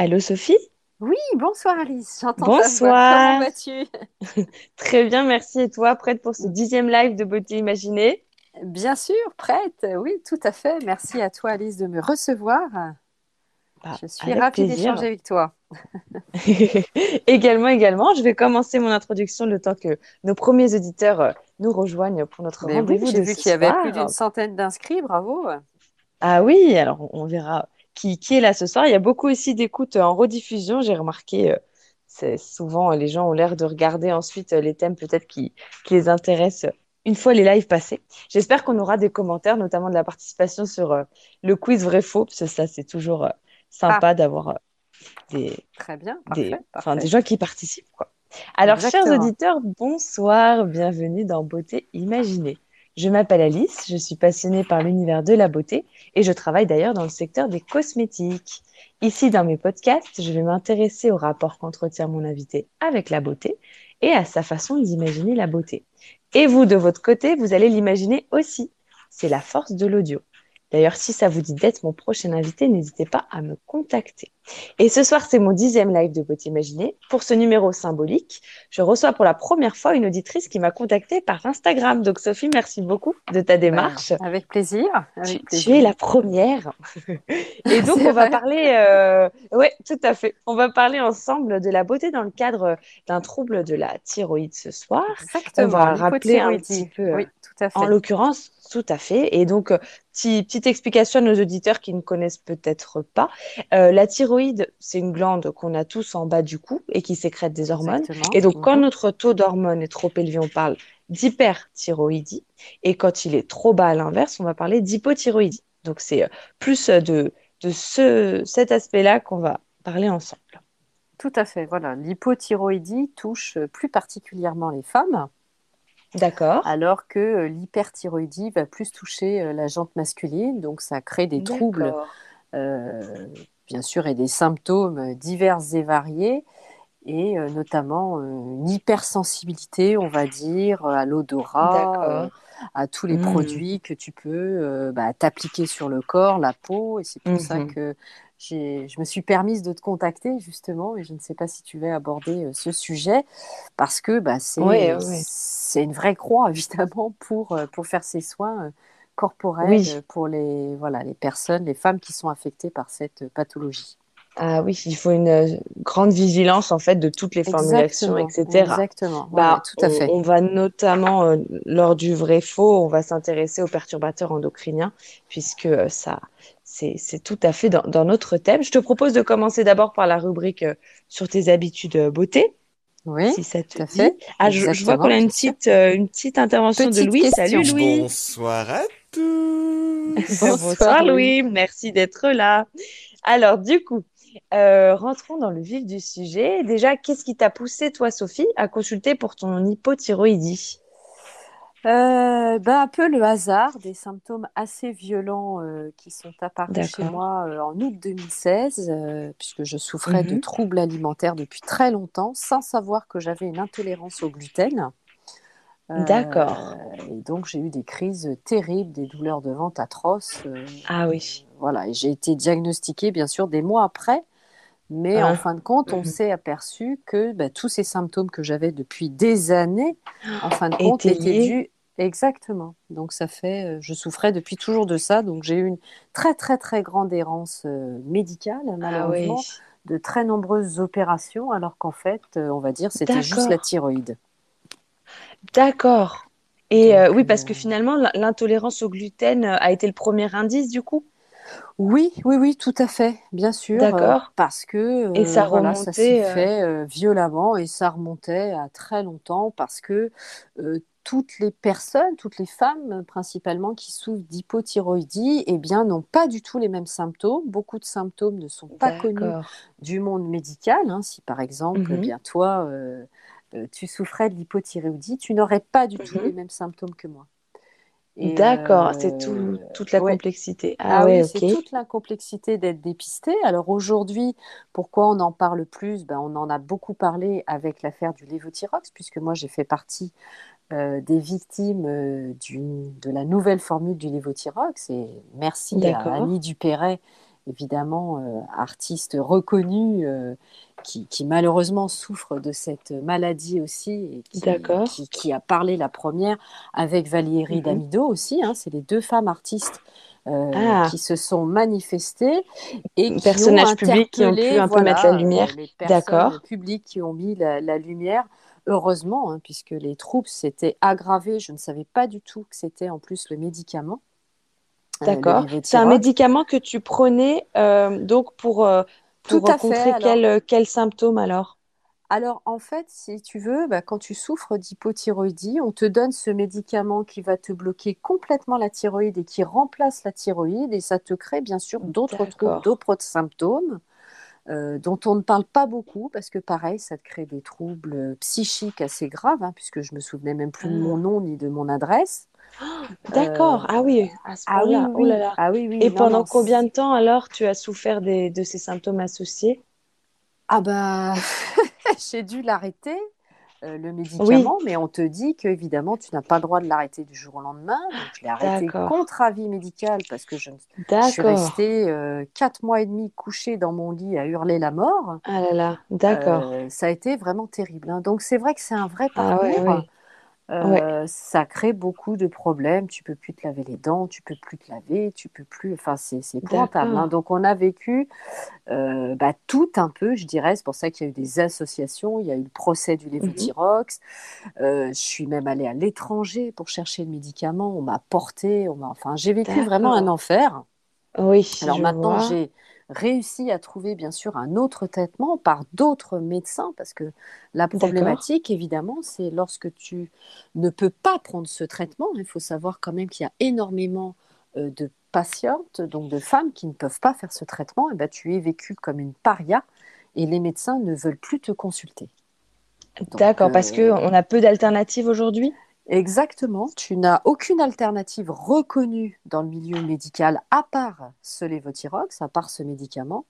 Allô Sophie? Oui, bonsoir Alice, j'entends ta voix. Bonsoir. Comment vas-tu? Très bien, merci. Et toi, prête pour ce dixième live de Beauté Imaginée? Bien sûr, prête. Oui, tout à fait. Merci à toi Alice de me recevoir. Bah, Je suis ravie d'échanger avec toi. Également, également, je vais commencer mon introduction le temps que nos premiers auditeurs euh, nous rejoignent pour notre Mais oui, rendez-vous j'ai vu qu'il y avait plus d'une centaine d'inscrits, bravo. Ah oui, alors on verra qui, qui est là ce soir. Il y a beaucoup aussi d'écoutes en rediffusion, j'ai remarqué. euh, C'est souvent euh, les gens ont l'air de regarder ensuite euh, les thèmes peut-être qui, qui les intéressent une fois les lives passés. J'espère qu'on aura des commentaires, notamment de la participation sur euh, le quiz vrai-faux, parce que ça c'est toujours euh, sympa d'avoir euh, des, Très bien, des, parfait, gens qui participent, quoi. Alors, chers auditeurs, bonsoir, bienvenue dans Beauté Imaginée. Je m'appelle Alice, je suis passionnée par l'univers de la beauté et je travaille d'ailleurs dans le secteur des cosmétiques. Ici, dans mes podcasts, je vais m'intéresser au rapport qu'entretient mon invité avec la beauté et à sa façon d'imaginer la beauté. Et vous, de votre côté, vous allez l'imaginer aussi. C'est la force de l'audio. D'ailleurs, si ça vous dit d'être mon prochain invité, n'hésitez pas à me contacter. Et ce soir, c'est mon dixième live de Beauté Imaginée. Pour ce numéro symbolique, je reçois pour la première fois une auditrice qui m'a contactée par Instagram. Donc, Sophie, merci beaucoup de ta Ben, démarche. avec plaisir, Tu, es la première. Et donc, on va parler, euh... ouais, tout à fait. On va parler ensemble de la beauté dans le cadre d'un trouble de la thyroïde ce soir. On Exactement, va rappeler un petit peu, Oui, tout à en fait. l'occurrence, tout à fait. Et donc, euh, petit- petite explication à nos auditeurs qui ne connaissent peut-être pas. Euh, la thyroïde, c'est une glande qu'on a tous en bas du cou et qui sécrète des hormones. Exactement. Et donc, quand Mhm. notre taux d'hormones est trop élevé, on parle d'hyperthyroïdie. Et quand il est trop bas à l'inverse, on va parler d'hypothyroïdie. Donc, c'est euh, plus de, de ce, cet aspect-là qu'on va parler ensemble. Tout à fait. Voilà, l'hypothyroïdie touche euh, plus particulièrement les femmes. D'accord? alors que euh, l'hyperthyroïdie va plus toucher la jante masculine, donc ça crée des troubles, euh, bien sûr, et des symptômes divers et variés, et euh, notamment euh, une hypersensibilité, on va dire, à l'odorat, euh, à tous les Hmm. produits que tu peux euh, bah, t'appliquer sur le corps, la peau, et c'est pour ça Mhm. que je me suis permise de te contacter justement, et je ne sais pas si tu veux aborder euh, ce sujet, parce que bah, c'est, Oui, oui. c'est une vraie croix évidemment pour, euh, pour faire ces soins euh, Oui. euh, pour les, voilà, les personnes, les femmes qui sont affectées par cette euh, pathologie. Ah oui, il faut une euh, grande vigilance en fait de toutes les formulations, Exactement, etc. exactement, ouais, Bah, tout à on, fait. on va notamment, euh, lors du vrai-faux, on va s'intéresser aux perturbateurs endocriniens, puisque euh, ça, c'est, tout à fait dans, dans notre thème. Je te propose de commencer d'abord par la rubrique euh, sur tes habitudes beauté, Oui, si ça te tout à fait, Ah, je, je vois qu'on a une petite, euh, une petite intervention de Louis. Salut question. Louis. Bonsoir à tous. Bonsoir Bonsoir Louis. Louis, merci d'être là. Alors du coup, euh, rentrons dans le vif du sujet. Déjà, qu'est-ce qui t'a poussé, toi, Sophie, à consulter pour ton hypothyroïdie? Euh, ben, un peu le hasard, des symptômes assez violents euh, qui sont apparus chez moi euh, en août 2016, euh, puisque je souffrais de Mhm. troubles alimentaires depuis très longtemps, sans savoir que j'avais une intolérance au gluten. Euh, D'accord. et donc j'ai eu des crises terribles, des douleurs de ventre atroces. euh, Ah oui. voilà, et j'ai été diagnostiquée bien sûr des mois après, mais en fin de compte, on Mhm. s'est aperçu que ben, tous ces symptômes que j'avais depuis des années, en fin de compte, étaient dus exactement. Donc ça fait, euh, je souffrais depuis toujours de ça, donc j'ai eu une très très très grande errance euh, médicale, Ah malheureusement, oui. de très nombreuses opérations, alors qu'en fait, euh, on va dire, c'était juste la thyroïde. D'accord. Et euh, oui, parce que euh, finalement, l'intolérance au gluten euh, a été le premier indice, du coup? Oui, oui, oui, tout à fait, bien sûr, euh, D'accord. parce que Et ça voilà, ça s'est fait violemment et ça remontait à très longtemps parce que toutes les personnes, toutes les femmes principalement qui souffrent d'hypothyroïdie, eh bien, n'ont pas du tout les mêmes symptômes. Beaucoup de symptômes ne sont pas connus du monde médical. hein. Si par exemple, eh Mhm. bien toi, euh, tu souffrais de l'hypothyroïdie, tu n'aurais pas du tout Mhm. les mêmes symptômes que moi. D'accord. C'est euh, tout, toute la ouais, complexité. Ah ah ouais, oui, c'est toute la complexité d'être dépisté. Alors aujourd'hui, pourquoi on en parle plus? Ben, on en a beaucoup parlé avec l'affaire du lévothyrox, puisque moi j'ai fait partie euh, des victimes euh, de la nouvelle formule du lévothyrox. Et merci à. Annie Dupéret évidemment euh, artiste reconnu qui, malheureusement souffre de cette maladie aussi et qui, qui, a parlé la première avec Valérie mhm. Damido aussi. Hein, c'est les deux femmes artistes ah. qui se sont manifestées et qui personnages ont publics qui ont pu un peu mettre la lumière. D'accord. Publics qui ont mis la, lumière. Heureusement, hein, puisque les troubles s'étaient aggravés, je ne savais pas du tout que c'était en plus le médicament. Euh, D'accord. c'est un médicament que tu prenais euh, donc pour, euh, pour rencontrer quels quel symptômes alors? Alors, en fait, si tu veux, bah, quand tu souffres d'hypothyroïdie, on te donne ce médicament qui va te bloquer complètement la thyroïde et qui remplace la thyroïde, et ça te crée bien sûr d'autres troubles, d'autres symptômes. dont on ne parle pas beaucoup parce que pareil, ça te crée des troubles psychiques assez graves, hein, puisque je me souvenais même plus de mon ah. nom ni de mon adresse. D'accord, ah oui, à ce ah, oui, Oh là là. Ah oui, oui. Et pendant combien de temps alors tu as souffert de ces symptômes associés? Ah bah, j'ai dû l'arrêter. Euh, le médicament, mais on te dit qu'évidemment, tu n'as pas le droit de l'arrêter du jour au lendemain. Donc, je l'ai arrêté contre avis médical parce que je, suis restée euh, quatre mois et demi couchée dans mon lit à hurler la mort. Ah là là, d'accord. Euh, ça a été vraiment terrible. Hein. Donc, c'est vrai que c'est un vrai ah parcours. Euh, ça crée beaucoup de problèmes. Tu peux plus te laver les dents, tu peux plus te laver, tu peux plus. Enfin, c'est épouvantable. Hein. Donc, on a vécu euh, bah, tout un peu, je dirais. C'est pour ça qu'il y a eu des associations. Il y a eu le procès du mmh lévothyrox. Euh, je suis même allée à l'étranger pour chercher le médicament. On m'a porté. On enfin, j'ai vécu vraiment un enfer. Oui. Alors maintenant, j'ai réussi à trouver bien sûr un autre traitement par d'autres médecins, parce que la problématique, évidemment, c'est lorsque tu ne peux pas prendre ce traitement, il faut savoir quand même qu'il y a énormément euh, de patientes, donc de femmes qui ne peuvent pas faire ce traitement, et ben, tu es vécu comme une paria et les médecins ne veulent plus te consulter. D'accord, parce parce qu'on a peu d'alternatives aujourd'hui? Exactement. Tu n'as aucune alternative reconnue dans le milieu médical à part ce lévothyrox, à part ce médicament.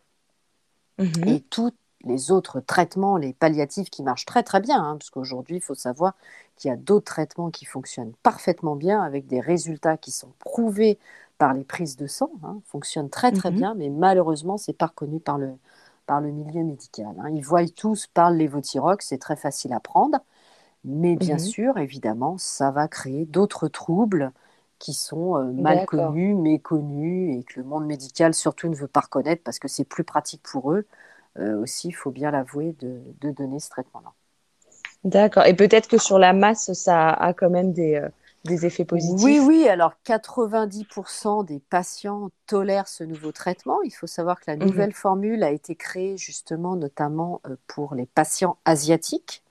Mhm. Et tous les autres traitements, les palliatifs qui marchent très très bien, hein, parce qu'aujourd'hui, il faut savoir qu'il y a d'autres traitements qui fonctionnent parfaitement bien avec des résultats qui sont prouvés par les prises de sang, hein, fonctionnent très très mhm. bien, mais malheureusement, c'est pas reconnu par le, par le milieu médical. Hein. Ils voient tous par le lévothyrox, c'est très facile à prendre. Mais bien mmh sûr, évidemment, ça va créer d'autres troubles qui sont euh, mal connus, méconnus, et que le monde médical surtout ne veut pas reconnaître parce que c'est plus pratique pour eux. Euh, aussi, il faut bien l'avouer, de, donner ce traitement-là. D'accord. Et peut-être que sur la masse, ça a quand même des, euh, des effets positifs. Oui, oui. Alors, 90% des patients tolèrent ce nouveau traitement. Il faut savoir que la mmh nouvelle formule a été créée justement notamment pour les patients asiatiques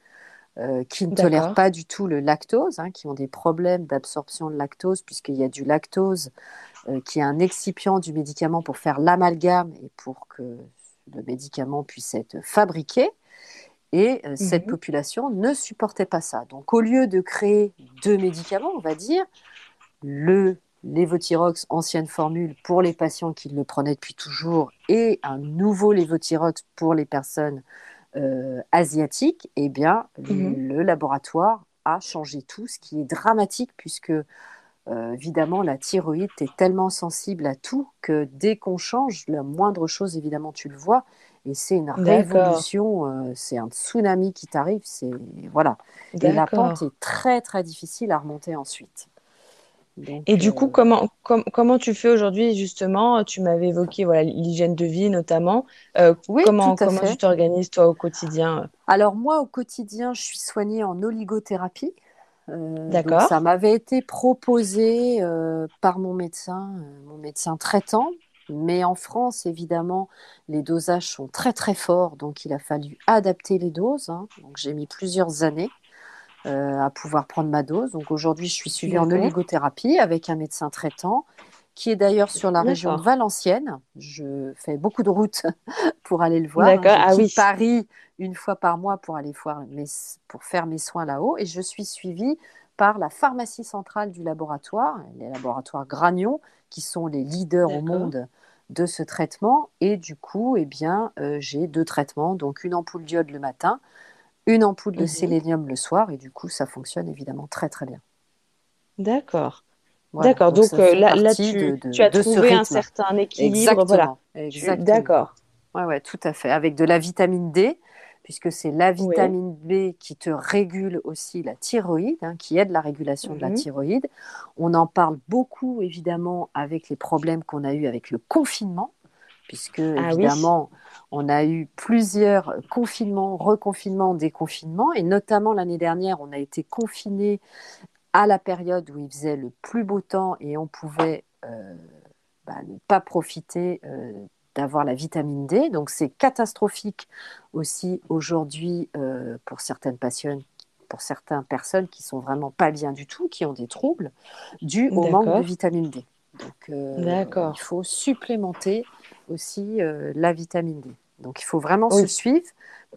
euh, qui ne tolèrent pas du tout le lactose, hein, qui ont des problèmes d'absorption de lactose, puisqu'il y a du lactose euh, qui est un excipient du médicament pour faire l'amalgame et pour que le médicament puisse être fabriqué. Et euh, cette mhm. population ne supportait pas ça. Donc, au lieu de créer deux médicaments, on va dire, le lévothyrox ancienne formule pour les patients qui le prenaient depuis toujours et un nouveau lévothyrox pour les personnes euh, asiatique, eh bien, mhm. le laboratoire a changé tout, ce qui est dramatique puisque euh, évidemment la thyroïde est tellement sensible à tout que dès qu'on change la moindre chose, évidemment, tu le vois. Et c'est une révolution, euh, c'est un tsunami qui t'arrive, c'est voilà. Et la pente est très très difficile à remonter ensuite et du coup, euh, comment, comment tu fais aujourd'hui justement? Tu m'avais évoqué voilà, l'hygiène de vie notamment. Euh, oui, comment comment tu t'organises toi au quotidien? Alors moi, au quotidien, je suis soignée en oligothérapie. Euh, D'accord. Ça m'avait été proposé par mon médecin, mon médecin traitant. Mais en France, évidemment, les dosages sont très très forts, donc il a fallu adapter les doses. Hein. Donc j'ai mis plusieurs années. Euh, à pouvoir prendre ma dose. Donc aujourd'hui, je suis suivie en oligothérapie avec un médecin traitant qui est d'ailleurs sur la région Valenciennes. Je fais beaucoup de routes pour aller le voir. D'accord, ah oui. Paris une fois par mois pour aller voir mes, pour faire mes soins là-haut. Et je suis suivie par la pharmacie centrale du laboratoire, les laboratoires Gragnon, qui sont les leaders au monde de ce traitement. Et du coup, eh bien, euh, j'ai deux traitements, donc une ampoule diode le matin, une ampoule de mhm. sélénium le soir et du coup ça fonctionne évidemment très très bien. D'accord. D'accord, donc, euh, là, tu, as trouvé un certain équilibre. Voilà. Exactement. D'accord. Ouais, ouais, tout à fait. Avec de la vitamine D, puisque c'est la vitamine B qui te régule aussi la thyroïde, hein, qui aide la régulation de la Mhm. thyroïde. On en parle beaucoup, évidemment, avec les problèmes qu'on a eu avec le confinement, puisque, Ah oui. On a eu plusieurs confinements, reconfinements, déconfinements, et notamment l'année dernière, on a été confinés à la période où il faisait le plus beau temps et on pouvait euh, bah, ne pas profiter euh, d'avoir la vitamine D. Donc c'est catastrophique aussi aujourd'hui euh, pour certaines pour certaines personnes qui sont vraiment pas bien du tout, qui ont des troubles dus au manque de vitamine D. Donc euh, il faut supplémenter aussi euh, la vitamine D. Donc il faut vraiment Oui. se suivre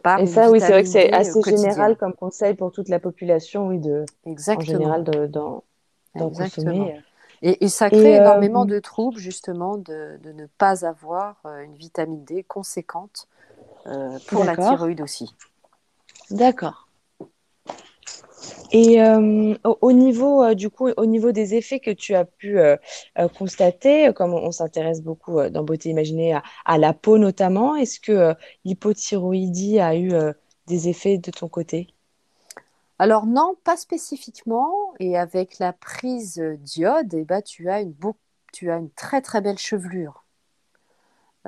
par Et ça, oui, c'est vrai que c'est assez général comme conseil pour toute la population, oui, de, en Exactement. général, de- d'en consommer. Et, et ça crée Et, euh, énormément de troubles, justement, de, de ne pas avoir euh, une vitamine D conséquente euh, pour la thyroïde aussi. D'accord. Et euh, au, au niveau, euh, au niveau des effets que tu as pu euh, constater, comme on, s'intéresse beaucoup dans Beauté Imaginée à, la peau notamment, est-ce que l'hypothyroïdie a eu des effets de ton côté? Alors non, pas spécifiquement. Et avec la prise d'iode, eh ben, tu as une, beau- tu as une très très belle chevelure.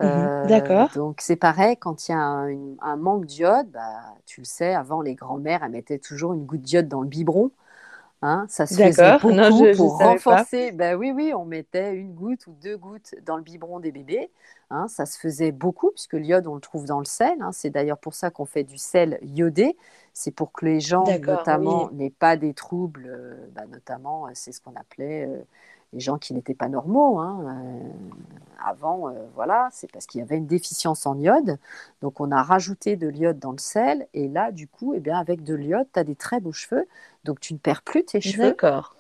Mhm. Euh, D'accord. donc c'est pareil, quand il y a un, une- un manque d'iode, bah, tu le sais, avant les grands-mères, elles mettaient toujours une goutte d'iode dans le biberon. Hein, ça se faisait. Non, beaucoup je, pour renforcer. Ben oui, oui, on mettait une goutte ou deux gouttes dans le biberon des bébés. Hein, ça se faisait beaucoup puisque l'iode, on le trouve dans le sel. hein. C'est d'ailleurs pour ça qu'on fait du sel iodé. C'est pour que les gens, notamment, oui. n'aient pas des troubles. euh, bah, notamment, euh, c'est ce qu'on appelait euh, les gens qui n'étaient pas normaux. hein. Euh, avant, euh, voilà, c'est parce qu'il y avait une déficience en iode. Donc, on a rajouté de l'iode dans le sel. Et là, du coup, eh bien, avec de l'iode, tu as des très beaux cheveux. Donc, tu ne perds plus tes cheveux. D'accord.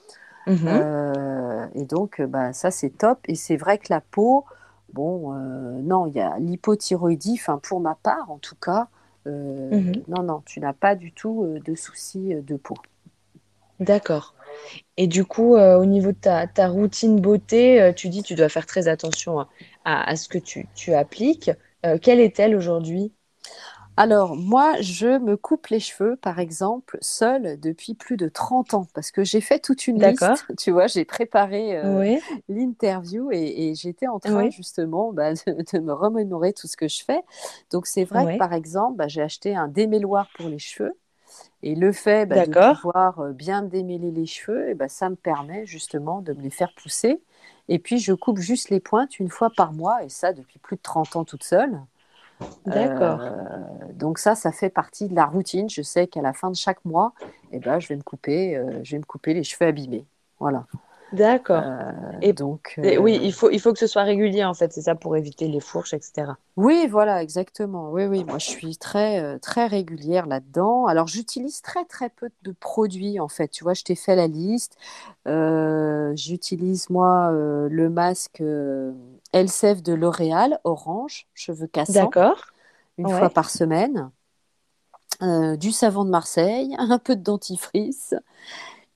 Mhm. Euh, et donc, bah, ça, c'est top. Et c'est vrai que la peau, bon, euh, non, il y a l'hypothyroïdie, enfin, pour ma part, en tout cas, euh, Mhm. non, non, tu n'as pas du tout de soucis de peau. D'accord. Et du coup, euh, au niveau de ta, ta routine beauté, euh, tu dis tu dois faire très attention à, à- à ce que tu, tu appliques. Euh, quelle est-elle aujourd'hui? Alors, moi, je me coupe les cheveux, par exemple, seule depuis plus de 30 ans, parce que j'ai fait toute une D'accord. liste, tu vois, j'ai préparé euh, Oui, l'interview et, et j'étais en train oui, justement bah, de, de me remémorer tout ce que je fais. Donc, c'est vrai que, par exemple, bah, j'ai acheté un démêloir pour les cheveux. Et le fait bah, de pouvoir bien démêler les cheveux, et bah, ça me permet justement de me les faire pousser. Et puis, je coupe juste les pointes une fois par mois, et ça depuis plus de 30 ans toute seule. D'accord. Euh, donc ça, ça fait partie de la routine. Je sais qu'à la fin de chaque mois, eh ben, je vais me couper, euh, je vais me couper les cheveux abîmés. Voilà. D'accord. Euh, Et, donc, et oui, euh, il faut, il faut que ce soit régulier en fait, c'est ça pour éviter les fourches, etc. oui, voilà, exactement. Oui, oui, moi, je suis très, euh, très régulière là-dedans. Alors, j'utilise très, très peu de produits, en fait. Tu vois, je t'ai fait la liste. Euh, j'utilise, moi, euh, le masque euh, Elseve de L'Oréal, orange, cheveux cassants, D'accord. une Ouais. fois par semaine. Euh, du savon de Marseille, un peu de dentifrice.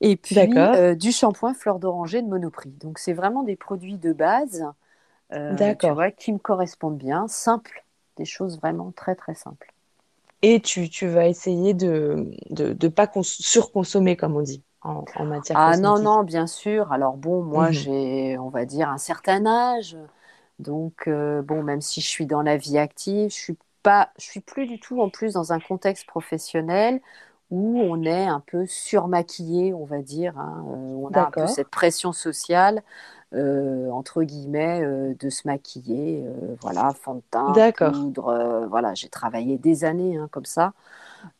Et puis euh, du shampoing fleur d'oranger de Monoprix. Donc c'est vraiment des produits de base, euh, tu D'accord. vois, qui me correspondent bien, simples, des choses vraiment très très simples. Et tu, tu vas essayer de de, de pas cons- surconsommer, comme on dit, en, en matière Ah non, non, bien sûr. Alors bon, moi Mhm. j'ai, on va dire, un certain âge. Donc euh, bon, même si je suis dans la vie active, je suis pas, je suis plus du tout en plus dans un contexte professionnel où on est un peu surmaquillé, on va dire. hein. Euh, on a un peu cette pression sociale, euh, entre guillemets, euh, de se maquiller. euh, voilà, fond de teint, poudre. voilà, j'ai travaillé des années hein, comme ça.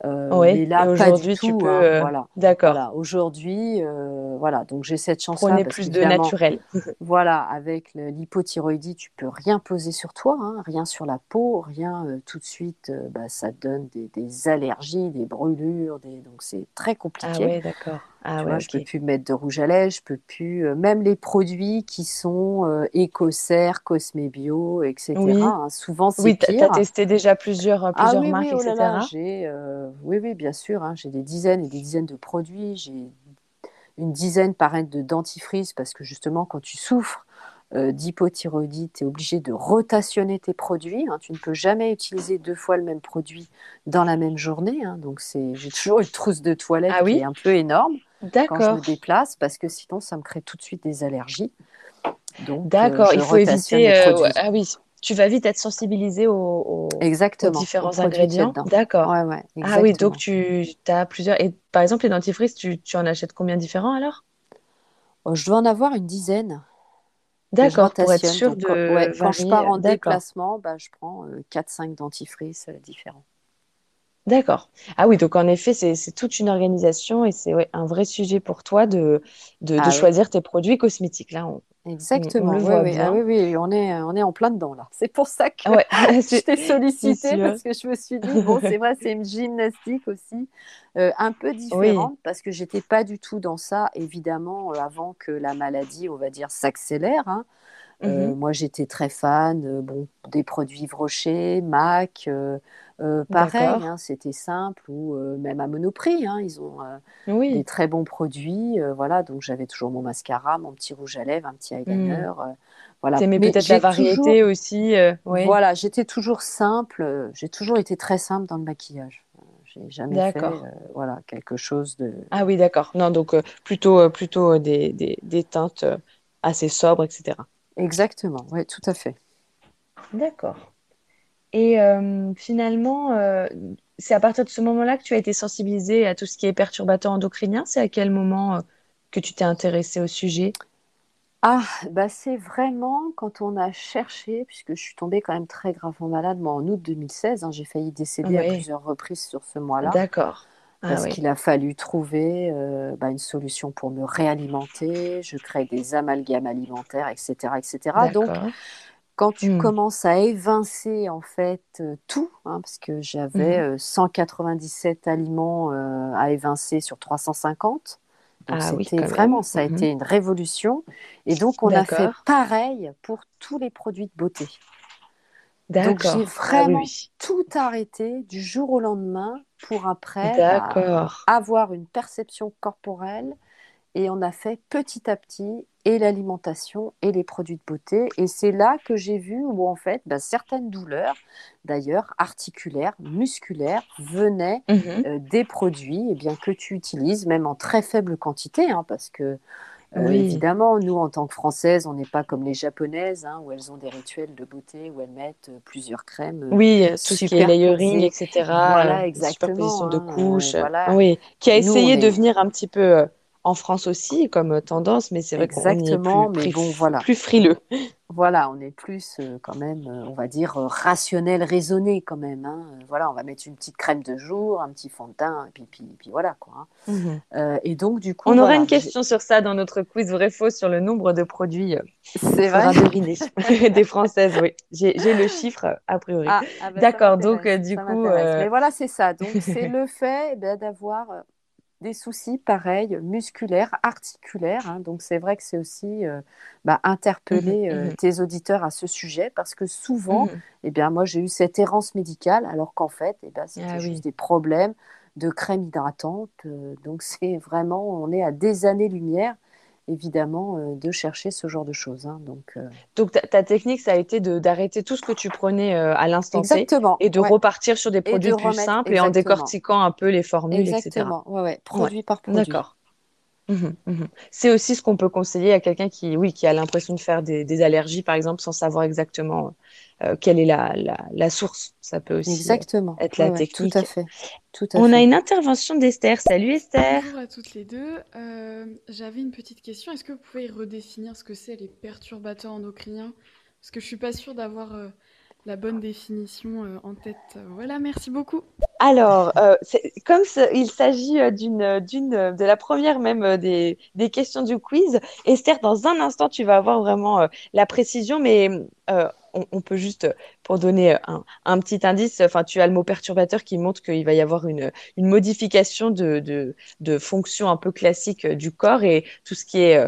Euh, Ouais. mais là, aujourd'hui, tu tout. peux. hein, euh, voilà. D'accord. Voilà, aujourd'hui, euh, voilà, donc j'ai cette chance-là Prenez plus de naturel. voilà, avec l'hypothyroïdie, tu peux rien poser sur toi, hein, rien sur la peau, rien euh, tout de suite, bah, ça donne des, des allergies, des brûlures, des... donc c'est très Ah compliqué. ouais, d'accord. Ah Tu ouais, vois, je peux ok. plus mettre de rouge à lèvres, je peux plus, euh, même les produits qui sont euh, Écossaire, Cosmébio, etc. Oui. hein, souvent c'est Oui, t'as pire. testé déjà plusieurs, euh, Ah plusieurs oui, marques, oui, oh là etc. là, j'ai, euh, oui, oui, bien sûr, hein, j'ai des dizaines et des dizaines de produits, j'ai une dizaine pareil de dentifrice parce que justement quand tu souffres d'hypothyroïdie, tu es obligé de rotationner tes produits. hein. Tu ne peux jamais utiliser deux fois le même produit dans la même journée. hein. Donc, c'est, j'ai toujours une trousse de toilette Ah oui? qui est un peu énorme quand je me déplace parce que sinon, ça me crée tout de suite des allergies. Euh, D'accord, il faut éviter. euh, ouais, ah oui, tu vas vite être sensibilisé aux, aux- aux Exactement. aux différents ingrédients. D'accord. Ouais, ouais, Ah oui, donc tu as plusieurs. Et par exemple, les dentifrices, tu, tu en achètes combien différents alors? Oh, je dois en avoir une dizaine D'accord, pour être sûr de ouais, quand je pars euh, en déplacement, bah, je prends euh, 4-5 dentifrices euh, différents. D'accord. Ah oui, donc en effet, c'est toute une organisation et c'est ouais, un vrai sujet pour toi de, de, de Ah oui, choisir tes produits cosmétiques. Là, on, on, on exactement. le Oui, voit oui. Ah, oui, oui, on est, on est en plein dedans là. C'est pour ça que Ouais, je t'ai sollicité parce que je me suis dit, bon, c'est vrai, c'est une gymnastique aussi euh, un peu différente parce que j'étais pas du tout dans ça, évidemment, euh, avant que la maladie, on va dire, s'accélère. hein. Euh, Mhm. moi, j'étais très fan euh, bon, des produits Rocher, MAC, euh, euh, pareil, hein, c'était simple, ou euh, même à Monoprix, hein, ils ont euh, des très bons produits. euh, voilà, donc j'avais toujours mon mascara, mon petit rouge à lèvres, un petit Hmm. eyeliner. euh, voilà, T'aimais mais peut-être la variété toujours, aussi. oui. voilà, j'étais toujours simple, j'ai toujours été très simple dans le maquillage. J'ai jamais fait D'accord. voilà, quelque chose de. Ah oui, d'accord. Non, donc plutôt, plutôt des, des, des teintes assez sobres, etc. Exactement, oui, tout à fait. D'accord. Et euh, finalement, euh, c'est à partir de ce moment-là que tu as été sensibilisée à tout ce qui est perturbateur endocrinien. C'est à quel moment euh, que tu t'es intéressée au sujet? Ah, bah c'est vraiment quand on a cherché, puisque je suis tombée quand même très gravement malade, moi en août 2016, hein, j'ai failli décéder à plusieurs reprises sur ce mois-là, d'accord. Ah parce oui, qu'il a fallu trouver bah, une solution pour me réalimenter, je crée des amalgames alimentaires, etc., etc. Donc. Quand tu Hmm, commences à évincer en fait euh, tout, hein, parce que j'avais mhm. euh, 197 aliments euh, à évincer sur 350, donc Ah c'était vraiment, même. ça a Mhm. été une révolution. Et donc on a fait pareil pour tous les produits de beauté. Donc j'ai. Ah oui, vraiment tout arrêté du jour au lendemain pour après bah, avoir une perception corporelle et on a fait petit à petit et l'alimentation et les produits de beauté. Et c'est là que j'ai vu où en fait bah, certaines douleurs, d'ailleurs articulaires, musculaires, venaient Mhm. euh, des produits eh bien, que tu utilises, même en très faible quantité, hein, parce que euh, Oui, évidemment, nous en tant que Françaises, on n'est pas comme les Japonaises, hein, où elles ont des rituels de beauté, où elles mettent euh, plusieurs crèmes euh, oui, tout ce qui est layering, etc., Voilà, euh, superposition exactement. de couches. voilà. oui, qui a Nous, essayé de venir un petit peu en France aussi comme tendance, mais c'est vrai qu'on est plus, exactement, mais bon, voilà. plus frileux. Voilà, on est plus euh, quand même, euh, on va dire, euh, rationnel, raisonné quand même. hein. Voilà, on va mettre une petite crème de jour, un petit fond de teint, et puis, puis, puis voilà quoi. hein. Mhm. Euh, et donc, du coup, On aura une question sur ça dans notre quiz vrai-faux sur le nombre de produits. c'est vrai. des Françaises, oui. J'ai le chiffre a priori. Ah, ah ben, ça D'accord, donc du ça coup, Mais voilà, c'est ça. Donc, c'est le fait eh ben, d'avoir des soucis pareils, musculaires, articulaires. hein. Donc, c'est vrai que c'est aussi euh, bah, interpeller euh, mhm, tes auditeurs à ce sujet parce que souvent, mhm. eh bien, moi, j'ai eu cette errance médicale alors qu'en fait, eh ben, Ah c'était juste oui, des problèmes de crème hydratante. euh, donc, c'est vraiment, on est à des années-lumière, évidemment, euh, de chercher ce genre de choses. hein. Donc, euh, donc ta, ta technique, ça a été d'arrêter tout ce que tu prenais euh, à l'instant T et de ouais. repartir sur des de produits plus remettre, simples et en décortiquant un peu les formules, etc. Exactement, ouais, Ouais, produit par produit. d'accord. Mhm, mhm. C'est aussi ce qu'on peut conseiller à quelqu'un qui, oui, qui a l'impression de faire des, des allergies, par exemple, sans savoir exactement euh, quelle est la, la, la source. Ça peut aussi euh, Exactement, être la ouais, tout à technique. fait, tout à On a fait. une intervention d'Esther. Salut Esther. Bonjour à toutes les deux. Euh, J'avais une petite question. Est-ce que vous pouvez redéfinir ce que c'est les perturbateurs endocriniens? Parce que je suis pas sûre d'avoir euh, la bonne définition euh, en tête. Voilà, merci beaucoup. Alors, euh, comme il s'agit euh, d'une, de la première même des, questions du quiz, Esther, dans un instant, tu vas avoir vraiment la précision, mais on, peut juste, pour donner un, petit indice, enfin, tu as le mot perturbateur qui montre qu'il va y avoir une, modification de, fonction un peu classique du corps et tout ce qui est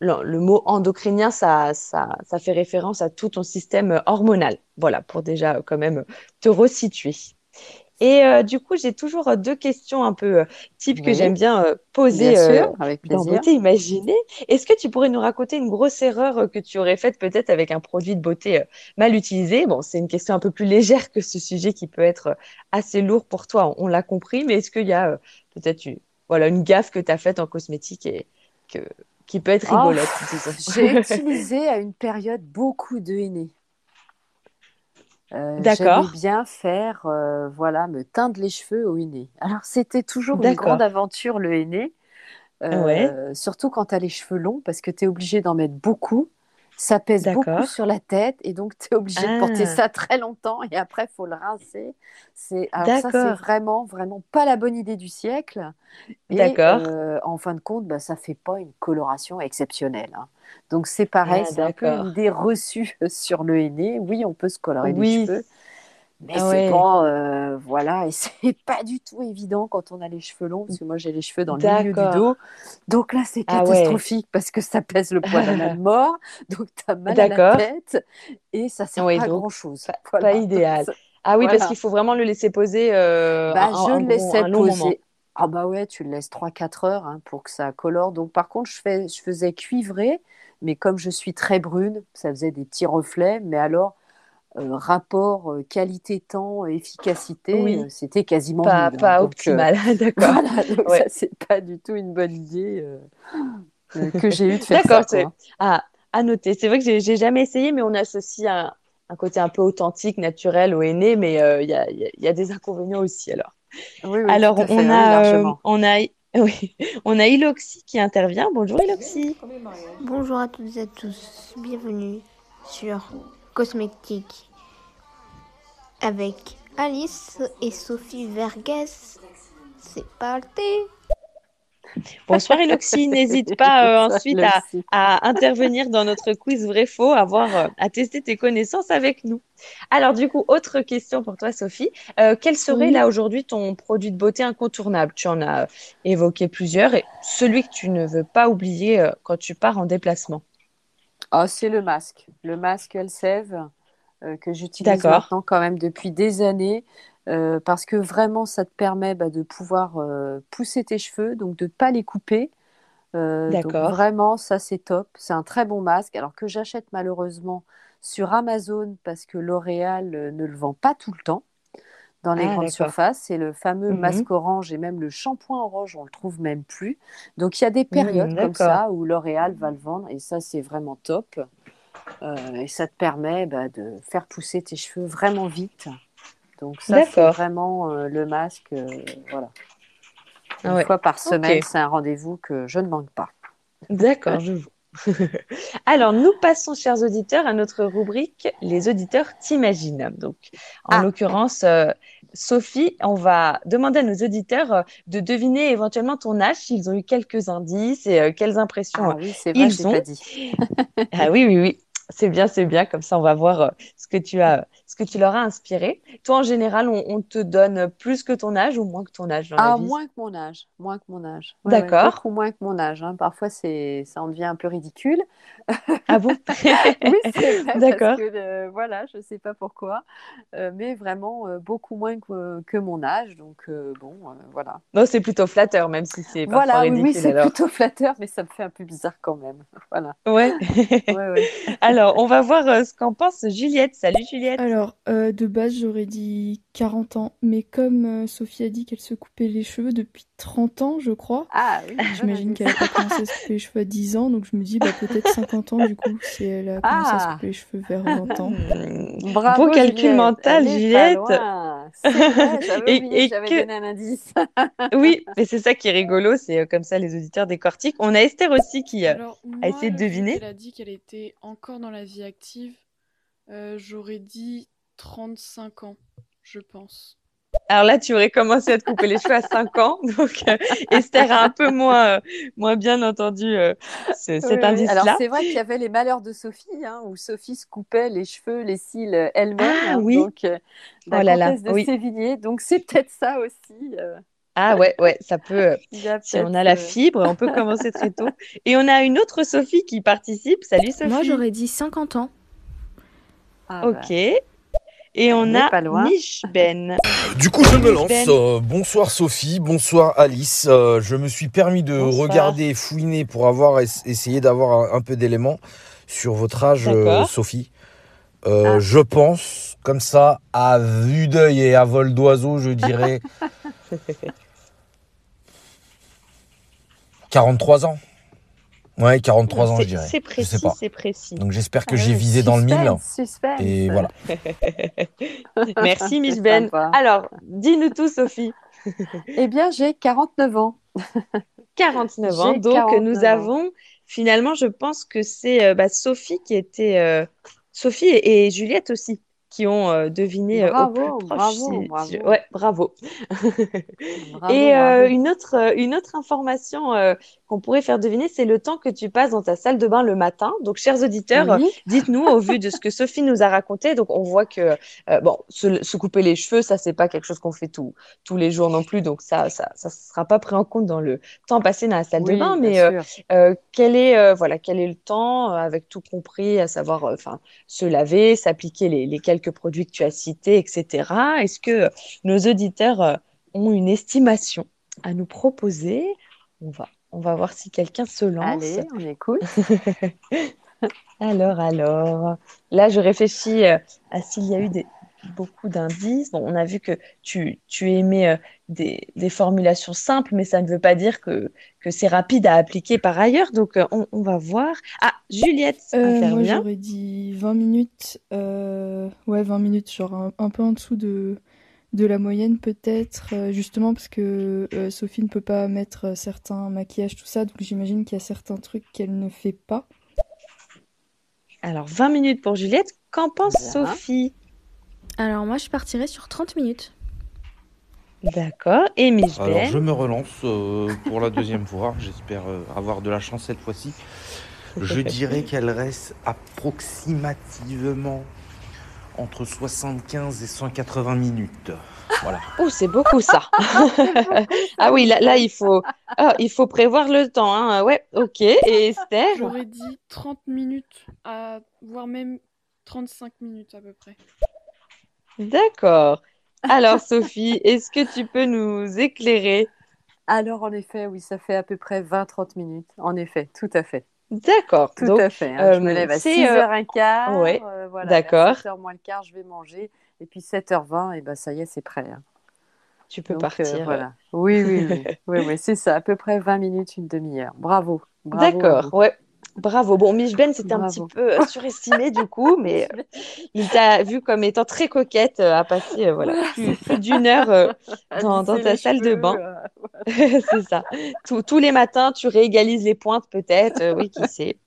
le, le mot endocrinien, ça, ça, ça fait référence à tout ton système hormonal. Voilà, pour déjà euh, quand même te resituer. Et euh, du coup, j'ai toujours euh, deux questions un peu euh, type que j'aime bien euh, poser Bien sûr, avec dans plaisir. Beauté Imaginée. Est-ce que tu pourrais nous raconter une grosse erreur que tu aurais faite peut-être avec un produit de beauté mal utilisé? Bon, c'est une question un peu plus légère que ce sujet qui peut être assez lourd pour toi, on, on l'a compris, mais est-ce qu'il y a peut-être une, voilà, une gaffe que tu as faite en cosmétique et que, qui peut être Oh, rigolote? J'ai utilisé à une période beaucoup de henné. Euh, D'accord. j'aimais bien faire, euh, voilà, me teindre les cheveux au henné. Alors, c'était toujours une grande aventure, le henné, euh, Ouais. surtout quand tu as les cheveux longs, parce que tu es obligé d'en mettre beaucoup. Ça pèse beaucoup sur la tête, et donc tu es obligé de porter Ah. ça très longtemps, et après, il faut le rincer. C'est, ça, c'est vraiment, vraiment pas la bonne idée du siècle. D'accord. euh, en fin de compte, bah, ça fait pas une coloration exceptionnelle. hein. Donc c'est pareil, Ah, c'est un peu une idée reçue sur le henné. Oui, on peut se colorer les cheveux, mais Ah c'est ouais. pas, euh, voilà, et c'est pas du tout évident quand on a les cheveux longs, parce que moi j'ai les cheveux dans le milieu du dos. Donc là, c'est Ah ouais. catastrophique parce que ça pèse le poids d'un âne mort, donc tu as mal à la tête et ça sert Oui, pas donc grand chose. pas, Voilà. pas idéal. Ah oui, parce qu'il faut vraiment le laisser poser euh, Bah, un, je un le laissais moment. poser. Ah bah ouais, tu le laisses 3-4 heures hein, pour que ça colore. Donc par contre, je, fais, je faisais cuivrer, mais comme je suis très brune, ça faisait des petits reflets. Mais alors, euh, rapport euh, qualité-temps, efficacité, Oui. euh, c'était quasiment Pas, nul. hein. pas Donc, euh, optimal, d'accord. voilà, donc Ouais. ça, c'est pas du tout une bonne idée que j'ai eu de faire ça. D'accord, quoi. c'est ah, à noter. C'est vrai que j'ai j'ai jamais essayé, mais on associe un, un côté un peu authentique, naturel au henné, mais euh, il y a, il y y a des inconvénients aussi alors. Oui, oui, Alors, tout à fait, on a, euh, on a, oui, on a Iloxy qui intervient. Bonjour Iloxy. Bonjour à toutes et à tous, bienvenue sur Cosmétique avec Alice et Sophie Vergès. C'est parti Bonsoir Iloxy. N'hésite pas euh, ensuite à, intervenir dans notre quiz vrai-faux, à voir, euh, à tester tes connaissances avec nous. Alors du coup, autre question pour toi, Sophie. Euh, quel serait là aujourd'hui ton produit de beauté incontournable? Tu en as évoqué plusieurs et celui que tu ne veux pas oublier euh, quand tu pars en déplacement. Ah, c'est le masque. Le masque Elseve euh, que j'utilise maintenant quand même depuis des années euh, parce que vraiment ça te permet bah, de pouvoir euh, pousser tes cheveux, donc de ne pas les couper. Euh, donc D'accord. vraiment, ça c'est top. C'est un très bon masque. Alors que j'achète malheureusement sur Amazon parce que L'Oréal euh, ne le vend pas tout le temps dans les Ah, grandes d'accord. surfaces. C'est le fameux Mhm. masque orange et même le shampoing orange, on le trouve même plus. Donc il y a des périodes comme ça où L'Oréal va le vendre et ça c'est vraiment top. Euh, et ça te permet bah, de faire pousser tes cheveux vraiment vite. Donc ça c'est vraiment euh, le masque, euh, voilà. Ah Une ouais. fois par semaine, c'est un rendez-vous que je ne manque pas. D'accord, je. Alors, nous passons, chers auditeurs, à notre rubrique Les auditeurs t'imaginent. Donc, en Ah. l'occurrence, euh, Sophie, on va demander à nos auditeurs euh, de deviner éventuellement ton âge, s'ils ont eu quelques indices et euh, quelles impressions Ah oui, c'est vrai, ils ont. pas dit. Ah oui, oui, oui. C'est bien, c'est bien. Comme ça, on va voir euh, ce que tu as, ce que tu leur as inspiré. Toi, en général, on, on te donne plus que ton âge ou moins que ton âge dans la Ah, vie? moins que mon âge, moins que mon âge. Ouais, ouais, D'accord. beaucoup moins que mon âge. hein. Parfois, c'est, ça en devient un peu ridicule. Ah bon? Oui, c'est vrai, D'accord. parce que euh, voilà, je sais pas pourquoi, Euh, mais vraiment euh, beaucoup moins que, que mon âge. Donc euh, bon, euh, voilà. Non, c'est plutôt flatteur, même si c'est parfois Voilà, oui, oui, ridicule c'est alors. plutôt flatteur, mais ça me fait un peu bizarre quand même. Voilà. Ouais. Ouais, ouais. Alors, on va voir euh, ce qu'en pense Juliette. Salut Juliette. Alors, euh, de base, j'aurais dit 40 ans, mais comme euh, Sophie a dit qu'elle se coupait les cheveux depuis 30 ans, je crois, Ah oui, j'imagine qu'elle a pas commencé à se couper les cheveux à 10 ans, donc je me dis bah, peut-être 50 ans du coup, si elle a commencé à se Ah. couper les cheveux vers 20 ans. Hmm, Bravo, Beau calcul Juliette. mental, Elle Juliette. vrai, Et- oublié et que donné un indice. Oui, mais c'est ça qui est rigolo, c'est euh, comme ça les auditeurs décortiquent. On a Esther aussi qui, Alors, a moi, essayé de deviner. qu'elle a dit qu'elle était encore dans la vie active, euh, j'aurais dit 35 ans, je pense. Alors là, tu aurais commencé à te couper les cheveux à 5 ans, donc euh, Esther a un peu moins, euh, moins bien entendu euh, ce- cet Oui, indice-là. Alors c'est vrai qu'il y avait les malheurs de Sophie, hein, où Sophie se coupait les cheveux, les cils elle-même, Ah, hein, oui. donc euh, la Oh là là, comtesse de oui. Sévigné. Donc c'est peut-être ça aussi. euh, Ah ouais, ouais, ça peut, euh, a si on a la fibre, on peut commencer très tôt. Et on a une autre Sophie qui participe. Salut Sophie. Moi j'aurais dit 50 ans. Ah, bah, Ok. Et on, a pas loin. Mich Ben. Du coup, je me lance. Ben. Euh, bonsoir Sophie, bonsoir Alice. Euh, je me suis permis de Bonsoir. regarder, fouiner pour avoir es- essayé d'avoir un, un peu d'éléments sur votre âge, euh. Sophie. Euh, Ah. Je pense, comme ça, à vue d'œil et à vol d'oiseau, je dirais 43 ans. Ouais, 43 ans, C'est- je dirais. C'est Je précis, sais pas. c'est précis. Donc j'espère que Ah j'ai visé dans le mille. suspense, suspense. Et voilà. Merci Mich C'est Ben. Alors, dis-nous tout Sophie. Eh bien, j'ai 49 ans. 49 ans. J'ai Donc 49 nous ans. avons finalement, je pense que c'est euh, bah, Sophie qui était euh, Sophie et, et Juliette aussi qui ont euh, deviné euh, au Bravo, plus proche. bravo, si- bravo. si- Ouais, bravo. Bravo, et euh, une autre une autre information qu'on pourrait faire deviner, c'est le temps que tu passes dans ta salle de bain le matin. Donc, chers auditeurs, Oui. Dites-nous, au vu de ce que Sophie nous a raconté, donc on voit que euh, bon, se, se couper les cheveux, ça c'est pas quelque chose qu'on fait tout, tous les jours non plus, donc ça, ça, ça sera pas pris en compte dans le temps passé dans la salle de bain. Mais euh, euh, quel est voilà, quel est le temps avec tout compris, à savoir, enfin, se laver, s'appliquer les, les quelques produits que tu as cités, etc. Est-ce que nos auditeurs euh, ont une estimation à nous proposer? On va, on va voir si quelqu'un se lance. Allez, on écoute. Alors, alors, là, je réfléchis euh, à s'il y a eu des, beaucoup d'indices. Bon, on a vu que tu, tu aimais euh, des, des formulations simples, mais ça ne veut pas dire que, que c'est rapide à appliquer par ailleurs. Donc, euh, on, on va voir. Ah, Juliette Euh, moi, j'aurais dit 20 minutes. euh, Ouais, 20 minutes, genre un, un peu en dessous de, de la moyenne, peut-être. euh, justement parce que euh, Sophie ne peut pas mettre certains maquillages, tout ça. Donc, j'imagine qu'il y a certains trucs qu'elle ne fait pas. Alors, 20 minutes pour Juliette. Qu'en pense. Sophie? Alors moi je partirais sur 30 minutes. D'accord. Et Miss Alors, Ben? je me relance euh, pour la deuxième fois. J'espère euh, avoir de la chance cette fois-ci. Je dirais qu'elle reste approximativement entre 75 et 180 minutes. Voilà. Oh, c'est beaucoup ça. Ah oui, là, là, il faut, ah, il faut prévoir le temps. Hein. Ouais, ok. Et Esther? J'aurais dit 30 minutes, à... voire même 35 minutes à peu près. D'accord. Alors, Sophie, est-ce que tu peux nous éclairer? Alors, en effet, oui, ça fait à peu près 20-30 minutes. En effet, tout à fait. D'accord. Tout Donc, à fait. hein. je me euh, lève à c'est, 6h15. ouais, euh, voilà, d'accord. Vers 7h moins le quart, je vais manger. Et puis 7h20, et ben ça y est, c'est prêt. hein. tu peux Donc, euh, partir. voilà. Oui, oui, oui. oui, oui, c'est ça. À peu près 20 minutes, une demi-heure. Bravo. Bravo D'accord. Ouais. Bravo. Bon, Mich Ben, c'était un petit peu euh, surestimé du coup, mais euh, il t'a vu comme étant très coquette euh, à passer euh, voilà, plus, plus d'une heure dans, ta salle de bain. C'est ça. Tous- tous les matins, tu réégalises les pointes peut-être, oui, qui sait.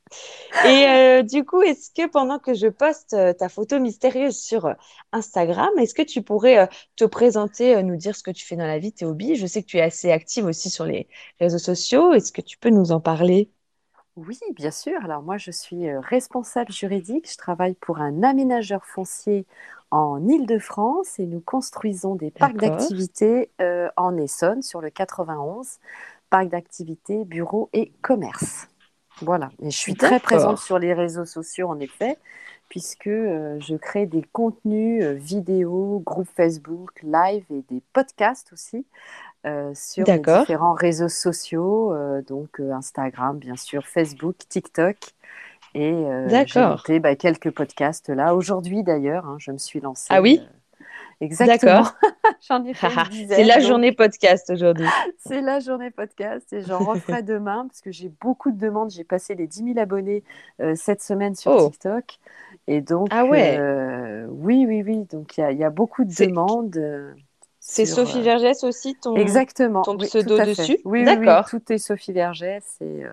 Et du coup, est-ce que pendant que je poste ta photo mystérieuse sur Instagram, est-ce que tu pourrais te présenter, nous dire ce que tu fais dans la vie, tes hobbies? Je sais que tu es assez active aussi sur les réseaux sociaux. Est-ce que tu peux nous en parler? Oui, bien sûr. Alors moi, je suis responsable juridique. Je travaille pour un aménageur foncier en Île-de-France et nous construisons des parcs d'activités euh, en Essonne sur le 91, parcs d'activités, bureaux et commerce. Voilà. Et je suis très présente sur les réseaux sociaux en effet, puisque euh, je crée des contenus euh, vidéo, groupe Facebook, live et des podcasts aussi euh, sur les différents réseaux sociaux, euh, donc euh, Instagram, bien sûr, Facebook, TikTok. Et j'ai monté bah, quelques podcasts là. Aujourd'hui d'ailleurs, hein, je me suis lancée. Ah oui? exactement. D'accord. J'en ai fait. C'est la donc journée podcast aujourd'hui. C'est la journée podcast et j'en referai demain parce que j'ai beaucoup de demandes. J'ai passé les 10 000 abonnés cette semaine sur Oh. TikTok. Et donc, Ah ouais. oui, oui, oui. Donc, il y a, il y a beaucoup de demandes. C'est Sophie euh, Vergès aussi, ton... Exactement. ton oui, pseudo dessus? Oui, oui, oui, tout est Sophie Vergès et, euh,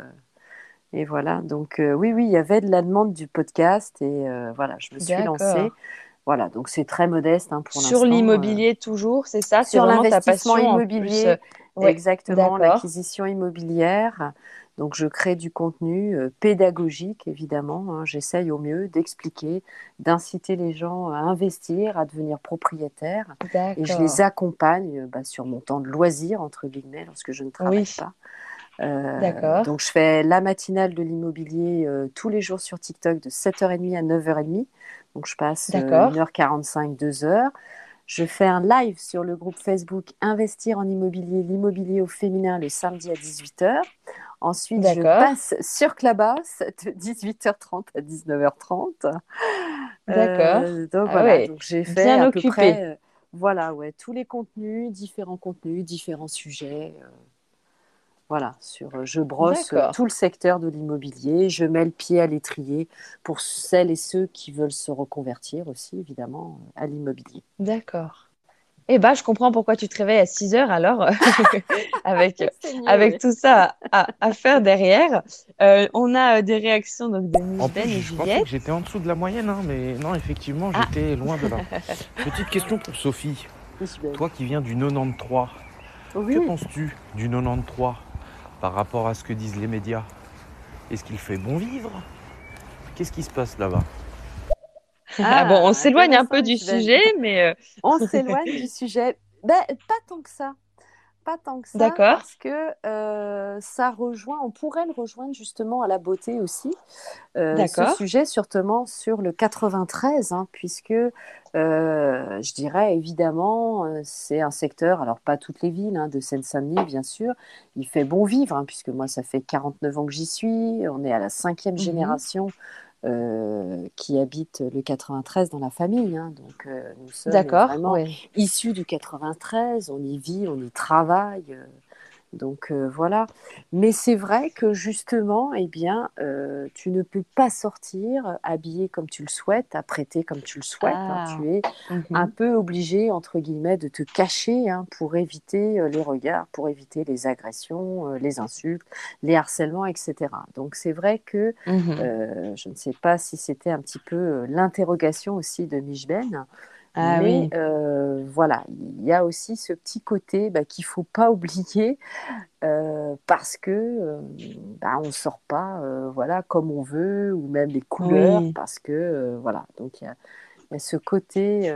et voilà. Donc euh, oui, oui, il y avait de la demande du podcast et euh, voilà, je me suis lancée. Voilà, donc c'est très modeste hein, pour Sur l'immobilier toujours, c'est ça? Sur l'investissement immobilier, plus, ouais, exactement, l'acquisition immobilière. Donc je crée du contenu euh, pédagogique, évidemment. hein. J'essaye au mieux d'expliquer, d'inciter les gens à investir, à devenir propriétaires. Et je les accompagne euh, bah, sur mon temps de loisir, entre guillemets, lorsque je ne travaille Oui. pas. Euh, D'accord. donc, je fais la matinale de l'immobilier euh, tous les jours sur TikTok de 7h30 à 9h30. Donc, je passe D'accord. 1h45, 2h. Je fais un live sur le groupe Facebook Investir en immobilier, l'immobilier au féminin le samedi à 18h. Ensuite, je passe sur Clubhouse de 18h30 à 19h30. D'accord. Euh, donc Ah voilà, ouais, donc j'ai fait bien à peu près, euh, voilà, ouais, tous les contenus, différents contenus, différents sujets. euh, voilà, sur, euh, je brosse euh, D'accord. tout le secteur de l'immobilier, je mets le pied à l'étrier pour celles et ceux qui veulent se reconvertir aussi, évidemment, à l'immobilier. D'accord. Eh ben, je comprends pourquoi tu te réveilles à 6 heures alors, avec, avec tout ça à, à faire derrière. Euh, on a euh, des réactions donc, de En Miss plus, Ben et je pensais Juliette. que j'étais en dessous de la moyenne, hein, mais non, effectivement, Ah. j'étais loin de là. Petite question pour Sophie. Toi qui viens du 93, Oui. que penses-tu du 93 par rapport à ce que disent les médias Est-ce qu'il fait bon vivre? Qu'est-ce qui se passe là-bas? Ah, bon, on s'éloigne un peu du sujet, mais euh, On s'éloigne du sujet. Ben, pas tant que ça. Pas tant que ça. D'accord. Parce que euh, ça rejoint, on pourrait le rejoindre justement à la beauté aussi. Euh, ce D'accord. sujet, surtout sur le 93, hein, puisque euh, je dirais évidemment, euh, c'est un secteur, alors pas toutes les villes hein, de Seine-Saint-Denis, bien sûr, il fait bon vivre, hein, puisque moi, ça fait 49 ans que j'y suis. On est à la cinquième Mhm. génération euh, qui habite le 93 dans la famille. hein. donc, euh, nous sommes vraiment ouais. issus du 93, on y vit, on y travaille. Euh, donc euh, voilà. Mais c'est vrai que justement, eh bien, euh, tu ne peux pas sortir habillé comme tu le souhaites, apprêté comme tu le souhaites. hein. Ah. tu es Mhm. un peu obligé, entre guillemets, de te cacher hein, pour éviter euh, les regards, pour éviter les agressions, euh, les insultes, les harcèlements, etc. Donc c'est vrai que euh, je ne sais pas si c'était un petit peu euh, l'interrogation aussi de Michben. Ah mais oui. euh, voilà, il y a aussi ce petit côté bah, qu'il ne faut pas oublier euh, parce que euh, bah, on ne sort pas voilà, comme on veut ou même les couleurs Oui. parce que voilà, donc il y a, il y a ce côté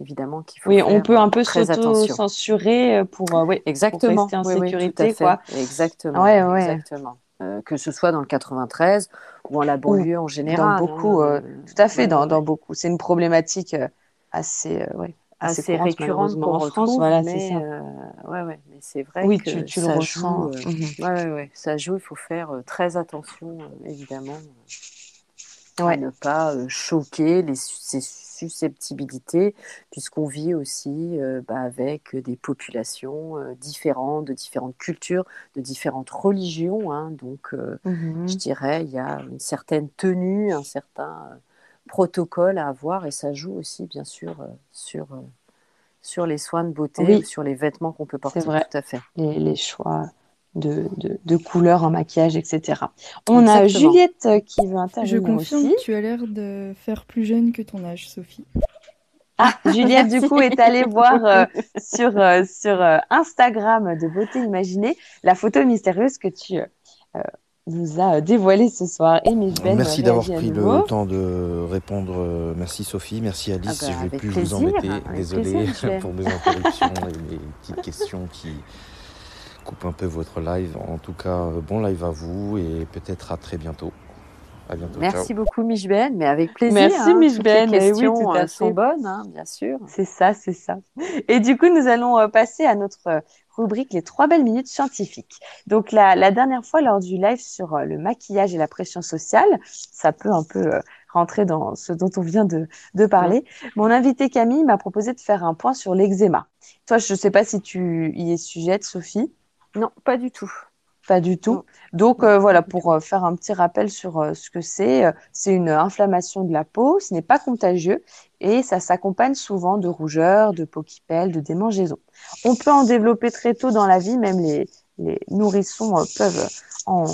évidemment qu'il faut Oui, faire on peut un peu s'auto-censurer pour, oui, pour rester en oui, sécurité, quoi. Exactement, Ouais, ouais. exactement. Euh, que ce soit dans le 93 ou en la banlieue en Dans général. beaucoup, hein, euh, euh, tout à fait, dans, dans beaucoup. C'est une problématique assez, ouais, assez, assez courante, récurrente qu'on en France. retrouve, Voilà, c'est ça. ouais, ouais, mais c'est vrai Oui, que tu, tu le ça ressens. joue. Mhm. ouais, ouais, ouais, ça joue. Il faut faire très attention, évidemment, à ne pas choquer les, ces susceptibilités, puisqu'on vit aussi euh, bah, avec des populations euh, différentes, de différentes cultures, de différentes religions. hein. donc, euh, Mhm. je dirais, il y a une certaine tenue, un certain protocole à avoir, et ça joue aussi, bien sûr, sur, sur les soins de beauté Oui. sur les vêtements qu'on peut porter. vrai. Tout à fait. Les, les choix de, de, de couleurs en maquillage, etc. On a. Juliette euh, qui veut Je intervenir confirme aussi. que tu as l'air de faire plus jeune que ton âge, Sophie. Ah, Juliette, du coup, est allée voir euh, sur, euh, sur euh, Instagram de Beauté Imaginée la photo mystérieuse que tu nous as dévoilée ce soir. Et Miss Ben Merci d'avoir pris le temps de répondre. Merci Sophie, merci Alice. Ah bah, je vais avec plus plaisir, vous embêter. avec Désolé plaisir, Michel. pour mes interruptions et mes petites questions qui coupent un peu votre live. En tout cas, euh, bon live à vous et peut-être à très bientôt. À bientôt. Merci ciao. beaucoup, Michben, mais avec plaisir. Merci, hein, Michben, Toutes eh les oui, questions tout à euh, sont fait. bonnes, hein, bien sûr. C'est ça, c'est ça. Et du coup, nous allons euh, passer à notre rubrique Les trois belles minutes scientifiques. Donc, la, la dernière fois, lors du live sur le maquillage et la pression sociale, ça peut un peu euh, rentrer dans ce dont on vient de, de parler. Mon invité Camille m'a proposé de faire un point sur l'eczéma. Toi, je ne sais pas si tu y es sujette, Sophie. Non, pas du tout. Pas du tout. Donc euh, voilà, pour euh, faire un petit rappel sur euh, ce que c'est, c'est une inflammation de la peau, ce n'est pas contagieux et ça s'accompagne souvent de rougeur, de peau qui pèle, de démangeaisons. On peut en développer très tôt dans la vie, même les, les nourrissons peuvent en,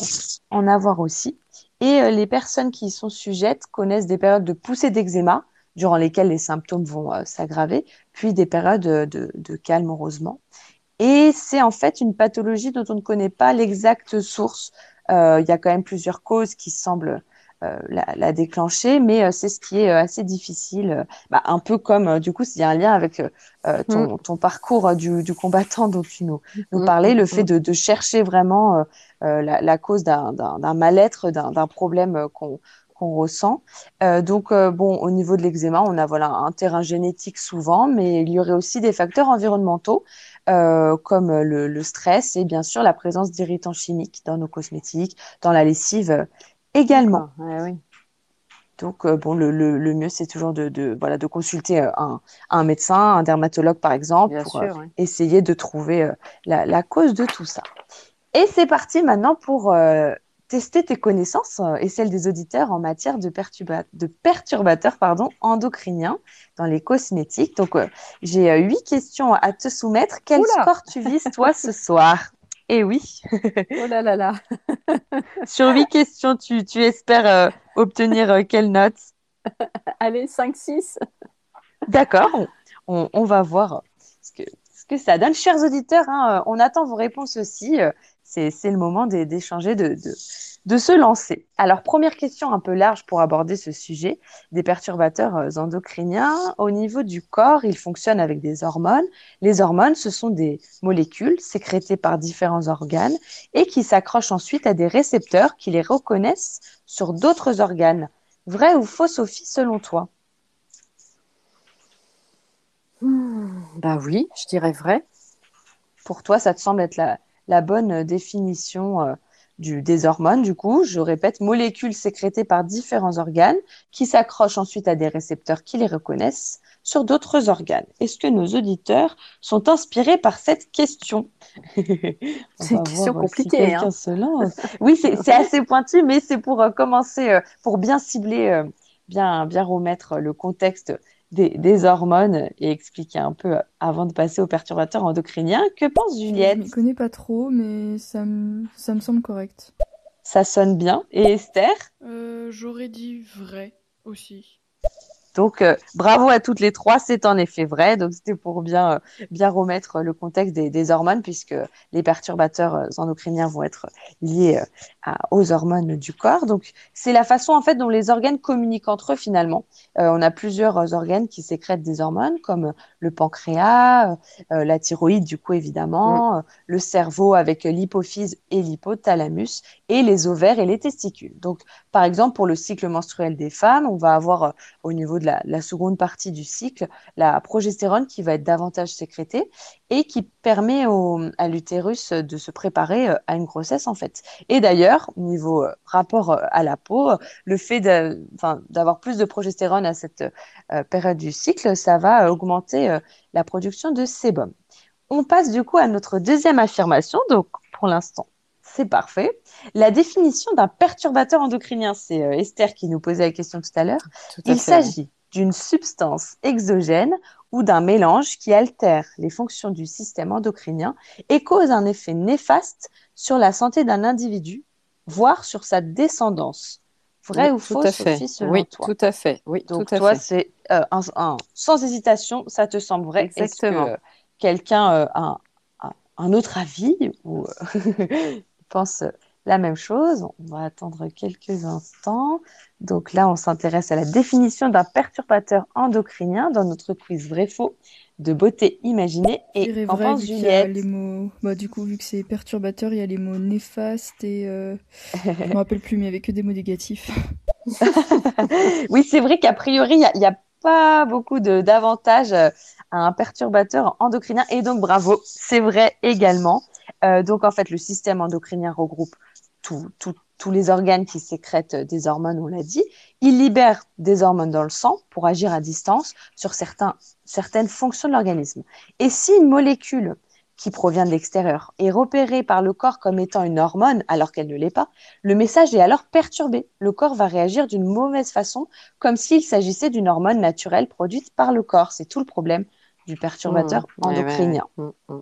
en avoir aussi. Et les personnes qui y sont sujettes connaissent des périodes de poussée d'eczéma, durant lesquelles les symptômes vont s'aggraver, puis des périodes de, de calme, heureusement. Et c'est en fait une pathologie dont on ne connaît pas l'exacte source. Euh, il y a quand même plusieurs causes qui semblent euh, la, la, déclencher, mais euh, c'est ce qui est assez difficile. Bah, un peu comme, du coup, il y a un lien avec euh, ton, ton, parcours du, du, combattant dont tu nous, nous parlais, le fait de, de chercher vraiment la, la, cause d'un mal-être, d'un problème qu'on qu'on ressent. Euh, donc, euh, bon, au niveau de l'eczéma, on a voilà, un terrain génétique souvent, mais il y aurait aussi des facteurs environnementaux euh, comme le, le, stress et bien sûr la présence d'irritants chimiques dans nos cosmétiques, dans la lessive euh, également. Oui. Donc, euh, bon, le, le, le mieux, c'est toujours de, de, voilà, de consulter un, un médecin, un dermatologue, par exemple, Bien pour sûr, ouais. essayer de trouver la, la cause de tout ça. Et c'est parti maintenant pour tester tes connaissances euh, et celles des auditeurs en matière de, perturba- de perturbateurs pardon, endocriniens dans les cosmétiques. Donc, euh, j'ai euh, huit questions à te soumettre. Quel Oula score tu vises, toi, ce soir? Eh oui, Oh là là là. sur huit questions, tu, tu espères euh, obtenir quelle note Allez, 5-6. D'accord, on, on- on va voir ce que, ce que ça donne. Chers auditeurs, hein, on attend vos réponses aussi. C'est, le moment d'é- d'échanger, de, de, de se lancer. Alors, première question un peu large pour aborder ce sujet des perturbateurs euh, endocriniens. Au niveau du corps, ils fonctionnent avec des hormones. Les hormones, ce sont des molécules sécrétées par différents organes et qui s'accrochent ensuite à des récepteurs qui les reconnaissent sur d'autres organes. Vrai ou faux, Sophie, selon toi? Hmm, Bah oui, je dirais vrai. Pour toi, ça te semble être la, la bonne euh, définition euh, du, des hormones. Du coup, je répète, molécules sécrétées par différents organes qui s'accrochent ensuite à des récepteurs qui les reconnaissent sur d'autres organes. Est-ce que nos auditeurs sont inspirés par cette question? On C'est une question compliquée, hein. se lance. Oui, c'est c'est assez pointu, mais c'est pour euh, commencer, euh, pour bien cibler, euh, bien, bien remettre le contexte des, des hormones et expliquer un peu euh, avant de passer aux perturbateurs endocriniens. Que pense Je Juliette m'y connais pas trop, mais ça me, ça me semble correct. Ça sonne bien. Et Esther? Euh, J'aurais dit vrai aussi. Donc, euh, bravo à toutes les trois, c'est en effet vrai. Donc, c'était pour bien, euh, bien remettre le contexte des, des hormones, puisque les perturbateurs euh, endocriniens vont être liés euh, à- aux hormones du corps. Donc, c'est la façon en fait dont les organes communiquent entre eux finalement. Euh, on a plusieurs euh, organes qui sécrètent des hormones, comme le pancréas, euh, la thyroïde du coup évidemment, euh, le cerveau avec l'hypophyse et l'hypothalamus, et les ovaires et les testicules. Donc, par exemple, pour le cycle menstruel des femmes, on va avoir euh, au niveau la, seconde partie du cycle, la progestérone qui va être davantage sécrétée et qui permet au, à l'utérus de se préparer euh, à une grossesse en fait. Et d'ailleurs, niveau euh, rapport euh, à la peau, le fait d'avoir plus de progestérone à cette période du cycle, ça va augmenter la production de sébum. On passe du coup à notre deuxième affirmation. Donc, pour l'instant, c'est parfait. La définition d'un perturbateur endocrinien, c'est euh, Esther qui nous posait la question tout à l'heure. Il s'agit d'une substance exogène ou d'un mélange qui altère les fonctions du système endocrinien et cause un effet néfaste sur la santé d'un individu, voire sur sa descendance. Vrai Oui, ou faux. Sophie, selon Oui, toi? tout à fait. Oui, Donc tout à toi, c'est euh, un, un- sans hésitation, ça te semble vrai? Est-ce que Exactement. euh, quelqu'un euh, a un, autre avis ou pense la même chose? On va attendre quelques instants. Donc là, on s'intéresse à la définition d'un perturbateur endocrinien dans notre quiz vrai-faux de beauté imaginée. Et qu'en vrai, pense Juliette? les mots. Bah, du coup, vu que c'est perturbateur, il y a les mots néfastes et. euh, Je me rappelle plus, mais il y avait que des mots négatifs. Oui, c'est vrai qu'a priori, il n'y a, a pas beaucoup de- d'avantages euh, à un perturbateur endocrinien. Et donc, bravo, c'est vrai également. Euh, donc, en fait, le système endocrinien regroupe tous les organes qui sécrètent des hormones, on l'a dit. Il libère des hormones dans le sang pour agir à distance sur certaines fonctions de l'organisme. Et si une molécule qui provient de l'extérieur est repérée par le corps comme étant une hormone alors qu'elle ne l'est pas, le message est alors perturbé. Le corps va réagir d'une mauvaise façon, comme s'il s'agissait d'une hormone naturelle produite par le corps. C'est tout le problème du perturbateur Mmh, ouais, endocrinien. ouais. Mmh, mmh.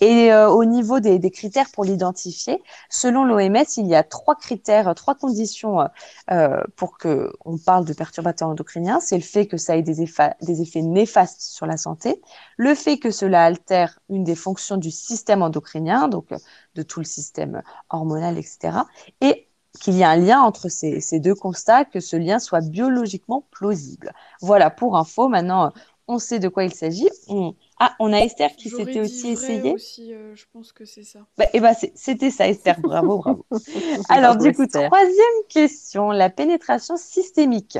Et euh, au niveau des, des critères pour l'identifier, selon l'OMS, il y a trois critères, euh, trois conditions euh, pour que on parle de perturbateur endocrinien. C'est le fait que ça ait des, effa- des effets néfastes sur la santé, le fait que cela altère une des fonctions du système endocrinien, donc euh, de tout le système hormonal, etc. Et qu'il y a un lien entre ces, ces deux constats, que ce lien soit biologiquement plausible. Voilà pour info. Maintenant, on sait de quoi il s'agit. On- Ah, on a Esther qui s'était aussi essayée. aussi, euh, je pense que c'est ça. Bah, eh ben, c'était ça, Esther. Bravo, bravo. Alors, du coup, Esther. troisième question, la pénétration systémique.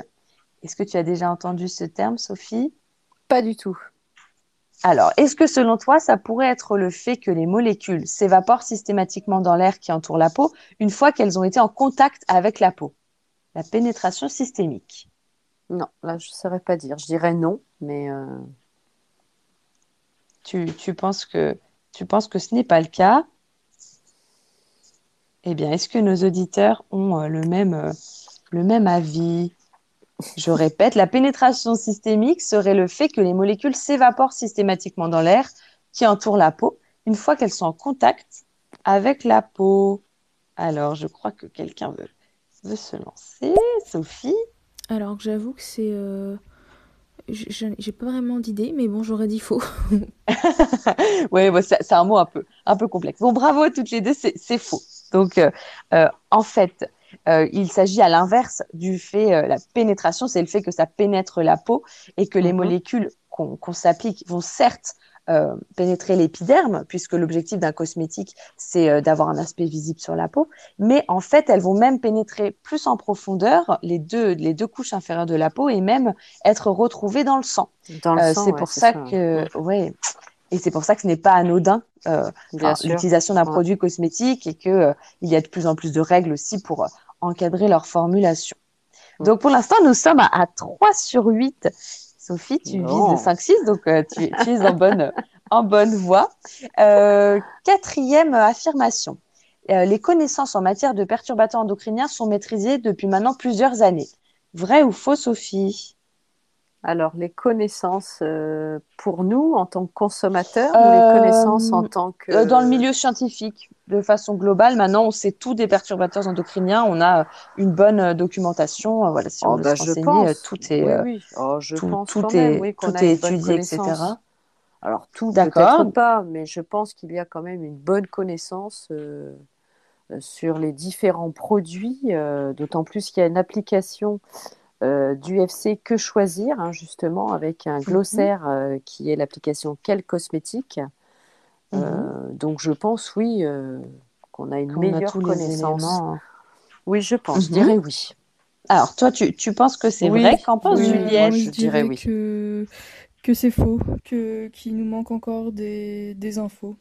Est-ce que tu as déjà entendu ce terme, Sophie? Pas du tout. Alors, est-ce que selon toi, ça pourrait être le fait que les molécules s'évaporent systématiquement dans l'air qui entoure la peau une fois qu'elles ont été en contact avec la peau? La pénétration systémique. Non, là, je ne saurais pas dire. Je dirais non, mais euh, Tu, penses que, tu penses que ce n'est pas le cas? Eh bien, est-ce que nos auditeurs ont euh, le même, euh, le même avis? Je répète, la pénétration systémique serait le fait que les molécules s'évaporent systématiquement dans l'air qui entoure la peau une fois qu'elles sont en contact avec la peau. Alors, je crois que quelqu'un veut, veut se lancer. Sophie? Alors que j'avoue que c'est. euh, J'ai pas vraiment d'idée, mais bon, j'aurais dit faux. Oui, c'est c'est un mot un peu, un peu complexe. Bon, bravo à toutes les deux, c'est faux. Donc, euh, euh, en fait, euh, il s'agit à l'inverse du fait, euh, la pénétration, c'est le fait que ça pénètre la peau et que les Mhm. molécules qu'on qu'on s'applique vont certes euh, pénétrer l'épiderme, puisque l'objectif d'un cosmétique, c'est euh, d'avoir un aspect visible sur la peau, mais en fait, elles vont même pénétrer plus en profondeur les deux, les deux couches inférieures de la peau et même être retrouvées dans le sang. dans le Euh, sang, c'est ouais, pour ça ça. que, ouais, et c'est pour ça que ce n'est pas anodin euh, l'utilisation d'un Ouais. produit cosmétique et que euh, il y a de plus en plus de règles aussi pour euh, encadrer leur formulation. Mm. Donc pour l'instant, nous sommes à, à 3 sur 8. Sophie, tu Non. vises 5-6, donc euh, tu, tu es en bonne, en bonne voie. Euh, quatrième affirmation. Euh, les connaissances en matière de perturbateurs endocriniens sont maîtrisées depuis maintenant plusieurs années. Vrai ou faux, Sophie? Alors, les connaissances pour nous en tant que consommateurs ou les connaissances en tant que... Dans le milieu scientifique, de façon globale, maintenant, on sait tout des perturbateurs endocriniens. On a une bonne euh, documentation. Euh, Voilà, si on veut se renseigner, euh, tout est, Oui, euh, oui. Oh, je tout, pense tout quand est, oui, tout étudié, etc. Alors, tout D'accord. peut-être pas, mais je pense qu'il y a quand même une bonne connaissance euh, euh, sur les différents produits, euh, d'autant plus qu'il y a une application euh, d'UFC Que Choisir, hein, justement, avec un glossaire euh, qui est l'application Quel Cosmétique. Mhm. Euh, donc, je pense, oui, euh, qu'on a une Qu'on a meilleure les connaissance. éléments. Oui, je pense, je Mhm. dirais oui. Alors, toi, tu, tu penses que c'est Oui, vrai? Qu'en pense oui, Juliette? moi, je je dirais oui. que, que c'est faux, que, qu'il nous manque encore des, des infos.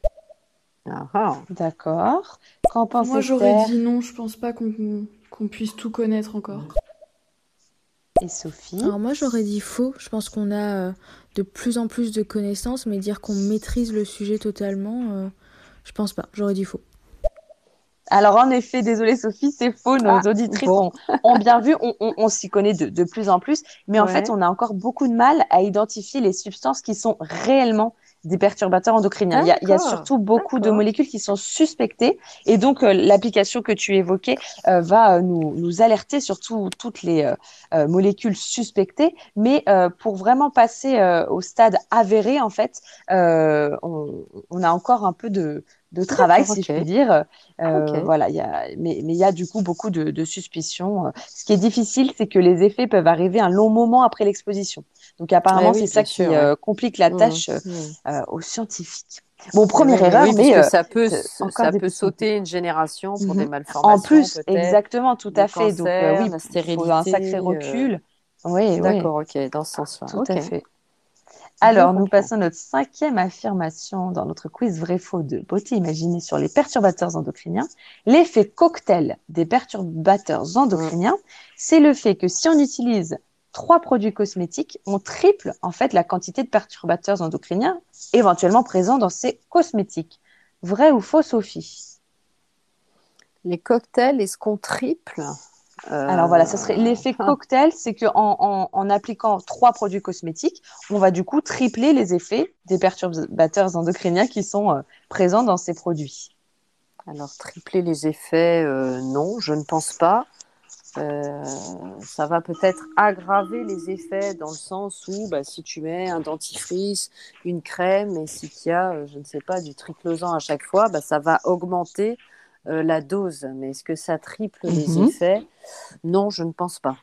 Ah, ah. D'accord. Qu'en pense Moi, j'aurais dit non, je pense pas qu'on qu'on puisse tout connaître encore. Et Sophie? Alors moi, j'aurais dit faux. Je pense qu'on a euh, de plus en plus de connaissances, mais dire qu'on maîtrise le sujet totalement, euh, je pense pas. J'aurais dit faux. Alors, en effet, désolée Sophie, c'est faux. Nos Ah, auditrices bon. ont, ont bien vu, on, on- on s'y connaît de, de plus en plus, mais en fait, on a encore beaucoup de mal à identifier les substances qui sont réellement des perturbateurs endocriniens. Il y a, il y a surtout beaucoup de molécules qui sont suspectées, et donc euh, l'application que tu évoquais euh, va euh, nous, nous alerter sur tout- toutes les euh, euh, molécules suspectées, mais euh, pour vraiment passer euh, au stade avéré, en fait, euh, on, on a encore un peu de, de travail, si je puis dire. Euh. Voilà, il y a, mais, mais il y a du coup beaucoup de, de suspicions. Euh, Ce qui est difficile, c'est que les effets peuvent arriver un long moment après l'exposition. Donc apparemment, oui, c'est ça qui ouais. euh, complique la Mmh, tâche mmh. euh, aux scientifiques. Bon, première Oui, erreur, oui, mais euh, ça peut, ça peut sauter une génération pour des Mhm. malformations. en plus, exactement, tout à fait. Donc oui, la faut un sacré recul. Oui, oui, D'accord, ok, dans ce sens-là. tout à fait. Alors, nous passons à notre cinquième affirmation dans notre quiz vrai-faux de beauté imaginée sur les perturbateurs endocriniens. L'effet cocktail des perturbateurs endocriniens, c'est le fait que si on utilise trois produits cosmétiques, on triple en fait la quantité de perturbateurs endocriniens éventuellement présents dans ces cosmétiques. Vrai ou faux, Sophie? Les cocktails, est-ce qu'on triple? Alors voilà, ça serait l'effet ah. cocktail, c'est qu'en en, en appliquant trois produits cosmétiques, on va du coup tripler les effets des perturbateurs endocriniens qui sont euh, présents dans ces produits. Alors, tripler les effets, euh, non, je ne pense pas. Euh, ça va peut-être aggraver les effets dans le sens où bah, si tu mets un dentifrice, une crème et si tu as, euh, je ne sais pas, du triclosan à chaque fois, bah, ça va augmenter euh, la dose. Mais est-ce que ça triple les Mhm. effets? Non, je ne pense pas.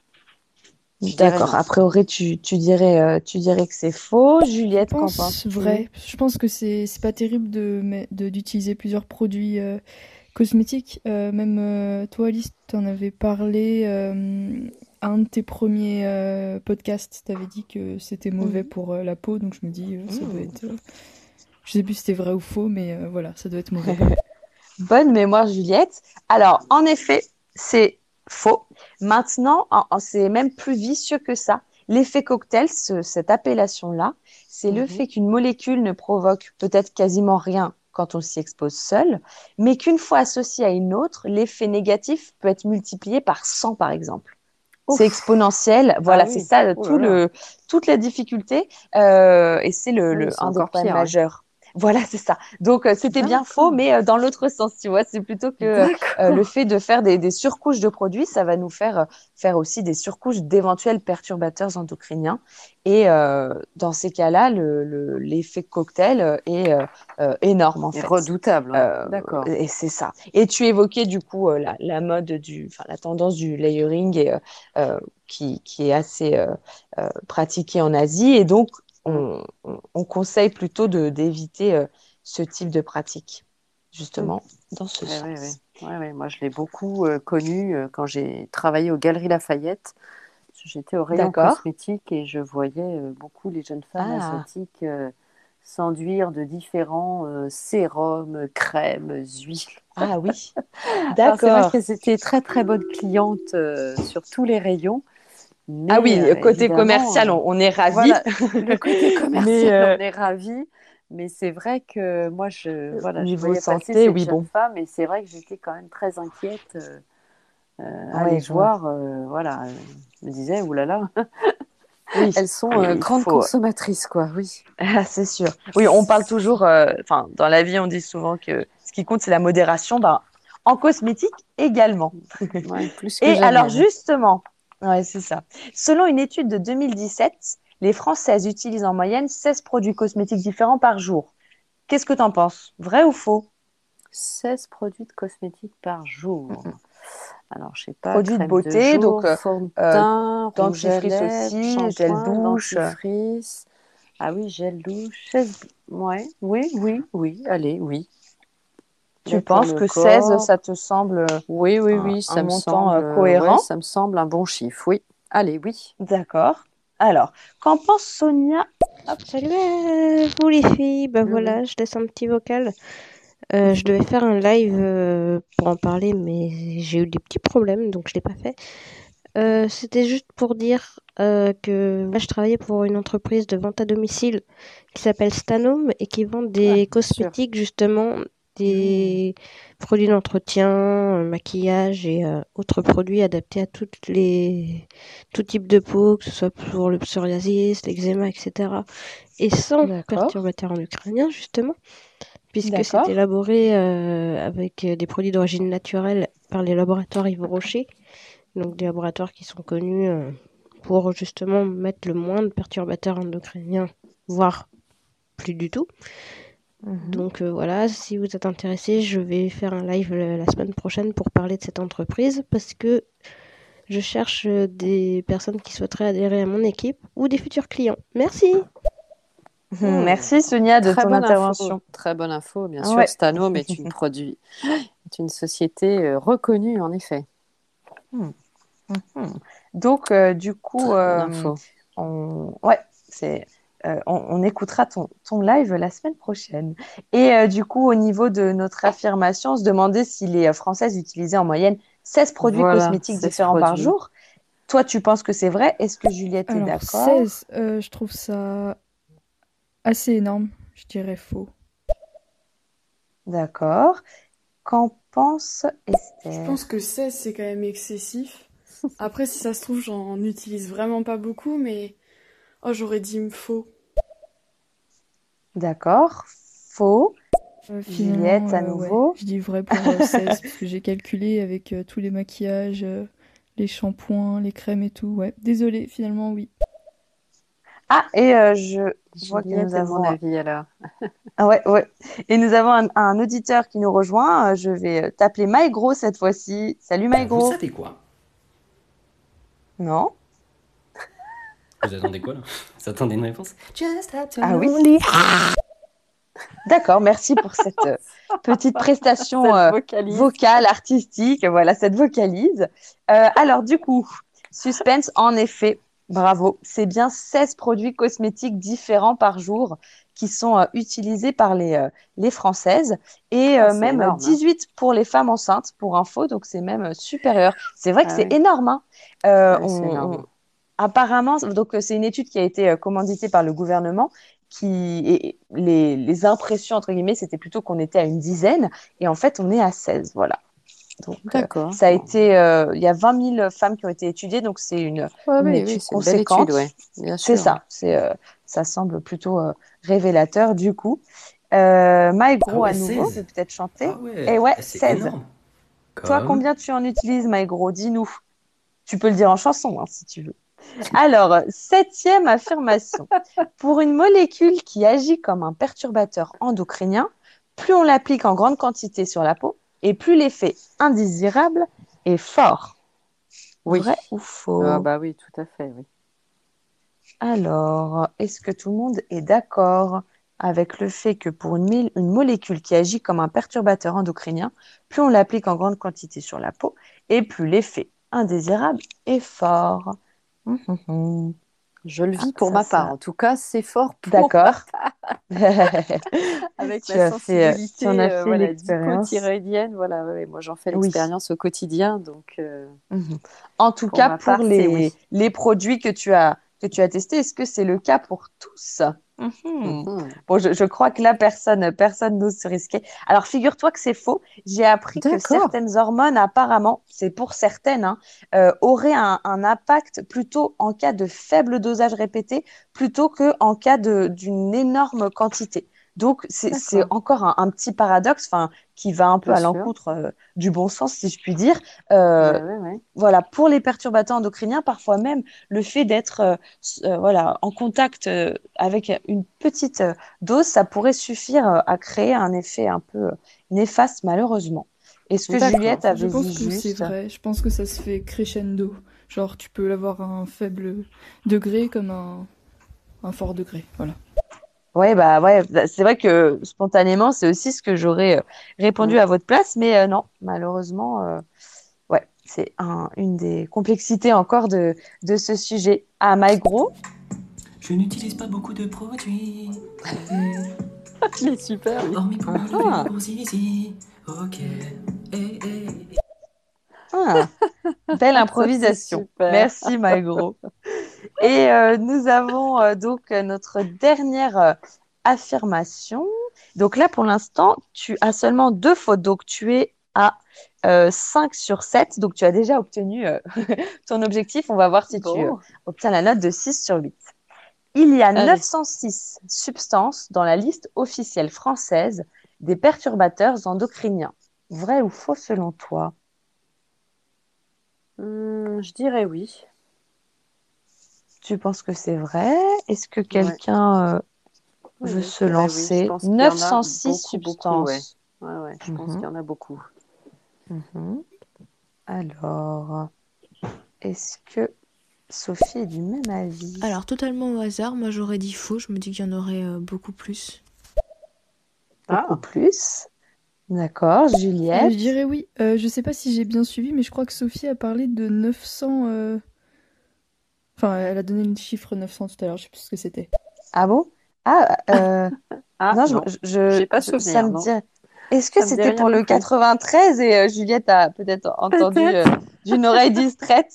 D'accord. A priori, tu, tu dirais, euh, tu dirais que c'est faux. Juliette, Je qu'en pense penses-tu? vrai. Je pense que c'est pas terrible de met- de- d'utiliser plusieurs produits euh, cosmétiques. Euh, même euh, toi, Alice, tu en avais parlé euh, à un de tes premiers euh, podcasts. Tu avais dit que c'était mauvais Mhm. pour euh, la peau, donc je me dis, euh, ça doit Mhm. être. euh, Je sais plus si c'était vrai ou faux, mais euh, voilà, ça doit être mauvais. Bonne mémoire, Juliette. Alors, en effet, c'est faux. Maintenant, en- en- c'est même plus vicieux que ça. L'effet cocktail, ce- cette appellation-là, c'est le Mhm. fait qu'une molécule ne provoque peut-être quasiment rien quand on s'y expose seul, mais qu'une fois associée à une autre, l'effet négatif peut être multiplié par 100, par exemple. C'est exponentiel. Voilà, oui. c'est ça, Oh là tout là. le, toute la difficulté. euh, et c'est le, Oui, le- un des ouais. majeurs. Voilà, c'est ça. Donc, euh, c'était bien faux, mais euh, dans l'autre sens, tu vois. C'est plutôt que euh, le fait de faire des, des surcouches de produits, ça va nous faire euh, faire aussi des surcouches d'éventuels perturbateurs endocriniens. Et euh, dans ces cas-là, le- le- l'effet cocktail est énorme, en C'est fait. redoutable. hein. D'accord. et c'est ça. Et tu évoquais du coup la, la mode du, enfin la tendance du layering et, qui, qui est assez pratiquée en Asie. Et donc, on, on- on conseille plutôt d'éviter euh, ce type de pratique, justement, dans ce Ouais, sens. ouais, ouais. Moi, je l'ai beaucoup euh, connu euh, quand j'ai travaillé aux Galeries Lafayette. J'étais au rayon D'accord. cosmétique et je voyais beaucoup les jeunes femmes Ah. asiatiques euh, s'enduire de différents euh, sérums, crèmes, huiles. Ah oui, Alors, c'est vrai d'accord. que c'était très très bonne cliente euh, sur tous les rayons. Mais, Ah oui, euh, côté commercial, on, on est ravis. voilà, le côté commercial, Mais, euh, on est ravis. Mais c'est vrai que moi, je, voilà, je niveau voyais passer santé, oui, bon. femme et c'est vrai que j'étais quand même très inquiète euh, euh, à Ouais, les je voir. euh, voilà, je me disais, oulala, Oui, elles sont euh, il grandes faut- consommatrices, quoi, oui. Ah, c'est sûr. Oui, on parle toujours, enfin, dans la vie, on dit souvent que ce qui compte, c'est la modération. Ben, en cosmétique également. Ouais, plus que Et alors, justement, ouais, c'est ça. Selon une étude de 2017, les Françaises utilisent en moyenne 16 produits cosmétiques différents par jour. Qu'est-ce que tu en penses? Vrai ou faux? 16 produits de cosmétiques par jour. Alors, je sais pas, Produits de beauté, jour, donc, euh, fond de teint, rouge à lèvres, aussi, gel douche. Ah oui, gel douche. 16... Ouais, oui, oui, oui, allez, oui. Tu penses que 16, corps, ça te semble Oui, oui, oui, un ça me montant, semble euh, euh, cohérent? ouais, ça me semble un bon chiffre, oui. Allez, oui. d'accord? Alors, qu'en pense Sonia? Salut à vous les filles, bah Oui, voilà, je laisse un petit vocal. Euh, je devais faire un live euh, pour en parler, mais j'ai eu des petits problèmes, donc je l'ai pas fait. Euh, C'était juste pour dire euh, que là, je travaillais pour une entreprise de vente à domicile qui s'appelle Stanome et qui vend des Ouais, bien sûr. cosmétiques, justement, des produits d'entretien, euh, maquillage et euh, autres produits adaptés à toutes les tout type de peau, que ce soit pour le psoriasis, l'eczéma, etc. Et sans perturbateurs endocriniens, justement, puisque c'est élaboré euh, avec des produits d'origine naturelle par les laboratoires Yves Rocher, donc des laboratoires qui sont connus euh, pour justement mettre le moins de perturbateurs endocriniens, voire plus du tout. Mhm. Donc euh, voilà, si vous êtes intéressé, je vais faire un live euh, la semaine prochaine pour parler de cette entreprise parce que je cherche euh, des personnes qui souhaiteraient adhérer à mon équipe ou des futurs clients. Merci. Mhm. Merci Sonia de Très ton bonne intervention. info. Très bonne info, bien Ouais. sûr. Stanome est une produit, est une société reconnue en effet. Mhm. Donc, euh, du coup, Très bonne euh, info. on... Ouais, c'est... euh, on, on écoutera ton, ton live la semaine prochaine. Et euh, du coup, au niveau de notre affirmation, on se demandait si les euh, Françaises utilisaient en moyenne 16 produits Voilà, cosmétiques 16 différents par jour. Toi, tu penses que c'est vrai? Est-ce que Juliette est d'accord? 16, euh, je trouve ça assez énorme. Je dirais faux. D'accord. Qu'en pense Je Esther? pense que 16, c'est quand même excessif. Après, si ça se trouve, j'en utilise vraiment pas beaucoup, mais oh, j'aurais dit faux. D'accord. Faux. Euh, Juliette, à euh, ouais, nouveau. je dis vrai pour euh, 16 parce que j'ai calculé avec euh, tous les maquillages, euh, les shampoings, les crèmes et tout. Ouais, désolée, finalement, oui. Ah, et euh, je vois que Juliette, nous à avons mon avis, alors. Ah ouais, ouais. Et nous avons un, un auditeur qui nous rejoint. Je vais t'appeler Maïgro cette fois-ci. Salut Vous Maïgro. savez quoi? Non? Vous attendez quoi là Vous attendez une réponse Just Ah oui. D'accord, merci pour cette euh, petite prestation Cette euh, vocale, artistique, voilà, cette vocalise. Euh, alors, du coup, suspense, en effet, bravo, c'est bien 16 produits cosmétiques différents par jour qui sont utilisés par les, les Françaises et Ah, même énorme, hein. 18 pour les femmes enceintes, pour info, donc c'est même supérieur. C'est vrai que Ah c'est énorme. hein. Ouais, on- énorme. Apparemment, donc euh, c'est une étude qui a été euh, commanditée par le gouvernement qui et les, les impressions entre guillemets c'était plutôt qu'on était à une dizaine et en fait on est à 16 voilà. Donc euh, D'accord. ça a été euh, il y a 20 000 femmes qui ont été étudiées donc c'est une, Ouais, une oui, étude oui, conséquente étude, ouais, bien c'est ça c'est euh, ça semble plutôt euh, révélateur du coup. Euh, Maïgro Ah ouais, à nouveau 16. peut peut-être chanter. Ah ouais, et ouais c'est 16 énorme. toi Comme- combien tu en utilises Maïgro dis-nous. Tu peux le dire en chanson hein, si tu veux alors, septième affirmation. Pour une molécule qui agit comme un perturbateur endocrinien, plus on l'applique en grande quantité sur la peau, et plus l'effet indésirable est fort. Oui. Vrai ou faux? Ah bah oui, tout à fait, oui. Alors, est-ce que tout le monde est d'accord avec le fait que pour une, molécule qui agit comme un perturbateur endocrinien, plus on l'applique en grande quantité sur la peau, et plus l'effet indésirable est fort? Hum, hum, hum. Je le vis Ah, pour ça, ma ça- part. En tout cas, c'est fort pour D'accord. avec Tu la as fait, euh, sensibilité euh, voilà. Voilà, ouais, moi j'en fais Oui. l'expérience au quotidien, donc euh. En tout Pour cas, pour oui. les produits que tu as, que tu as testés, est-ce que c'est le cas pour tous? Mhm. mhm. Bon, je, je crois que là, personne, personne n'ose se risquer. Alors, figure-toi que c'est faux. J'ai appris que certaines hormones, apparemment, c'est pour certaines, hein, euh, auraient un, un impact plutôt en cas de faible dosage répété, plutôt que en cas de, d'une énorme quantité. Donc, c'est, encore un, un petit paradoxe, enfin, qui va un peu Bien à l'encontre euh, du bon sens, si je puis dire. Euh, Ouais, ouais, ouais. voilà, pour les perturbateurs endocriniens, parfois même le fait d'être euh, euh, voilà, en contact euh, avec une petite euh, dose, ça pourrait suffire euh, à créer un effet un peu euh, néfaste, malheureusement. Est-ce que. Juliette Je avait pense dit que c'est vrai. Je pense que ça se fait crescendo. Genre, tu peux l'avoir à un faible degré comme un, un fort degré. Voilà. Ouais, bah ouais, bah, c'est vrai que spontanément, c'est aussi ce que j'aurais euh, répondu Mm. à votre place, mais euh, non, malheureusement, euh, ouais, c'est un, une des complexités encore de, de ce sujet. Ah, Maïgro, Je n'utilise pas beaucoup de produits. Il est super. lui. Hormis pour Ah. zizi. Ok. Eh, eh. Ah, belle improvisation. Merci Maïgro. Et euh, nous avons euh, donc notre dernière euh, affirmation. Donc là, pour l'instant, tu as seulement deux fautes. Donc tu es à euh, 5 sur 7. Donc tu as déjà obtenu ton objectif. On va voir si tu obtiens la note de 6 sur 8. Il y a Allez. 906 substances dans la liste officielle française des perturbateurs endocriniens. Vrai ou faux selon toi? Hum, je dirais oui. Tu penses que c'est vrai? Est-ce que quelqu'un euh, Oui, veut oui, se oui. lancer? Je pense qu'il y en a 906 beaucoup, beaucoup, ouais. substances. Ouais, ouais, je pense qu'il y en a beaucoup. Alors, est-ce que Sophie est du même avis? Alors, totalement au hasard, moi j'aurais dit faux, je me dis qu'il y en aurait euh, beaucoup plus. Beaucoup plus? D'accord, Euh, Juliette? je dirais oui. Euh, je sais pas si j'ai bien suivi, mais je crois que Sophie a parlé de 900. Enfin, elle a donné le chiffre 900 tout à l'heure, je sais plus ce que c'était. Ah bon? Ah, euh, Ah, non, je, non. je, J'ai pas souvenir, ça me non. dit. Est-ce que c'était pour le plus. 93 et euh, Juliette a peut-être entendu euh, d'une oreille distraite?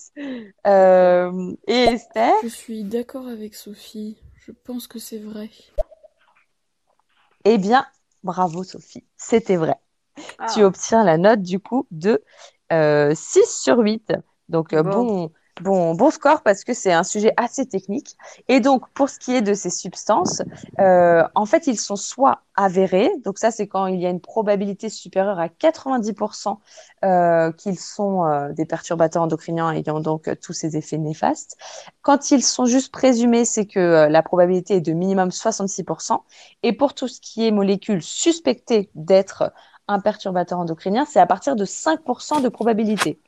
Euh, et Esther? Je suis d'accord avec Sophie. Je pense que c'est vrai. Eh bien, bravo Sophie, c'était vrai. Ah. Tu obtiens la note du coup de euh, 6 sur 8. Donc euh, Bon. bon, bon, bon score parce que c'est un sujet assez technique. Et donc pour ce qui est de ces substances, euh, en fait ils sont soit avérés, donc ça c'est quand il y a une probabilité supérieure à 90% euh, qu'ils sont euh, des perturbateurs endocriniens ayant donc tous ces effets néfastes. Quand ils sont juste présumés, c'est que euh, la probabilité est de minimum 66%. Et pour tout ce qui est molécules suspectées d'être un perturbateur endocrinien, c'est à partir de 5% de probabilité.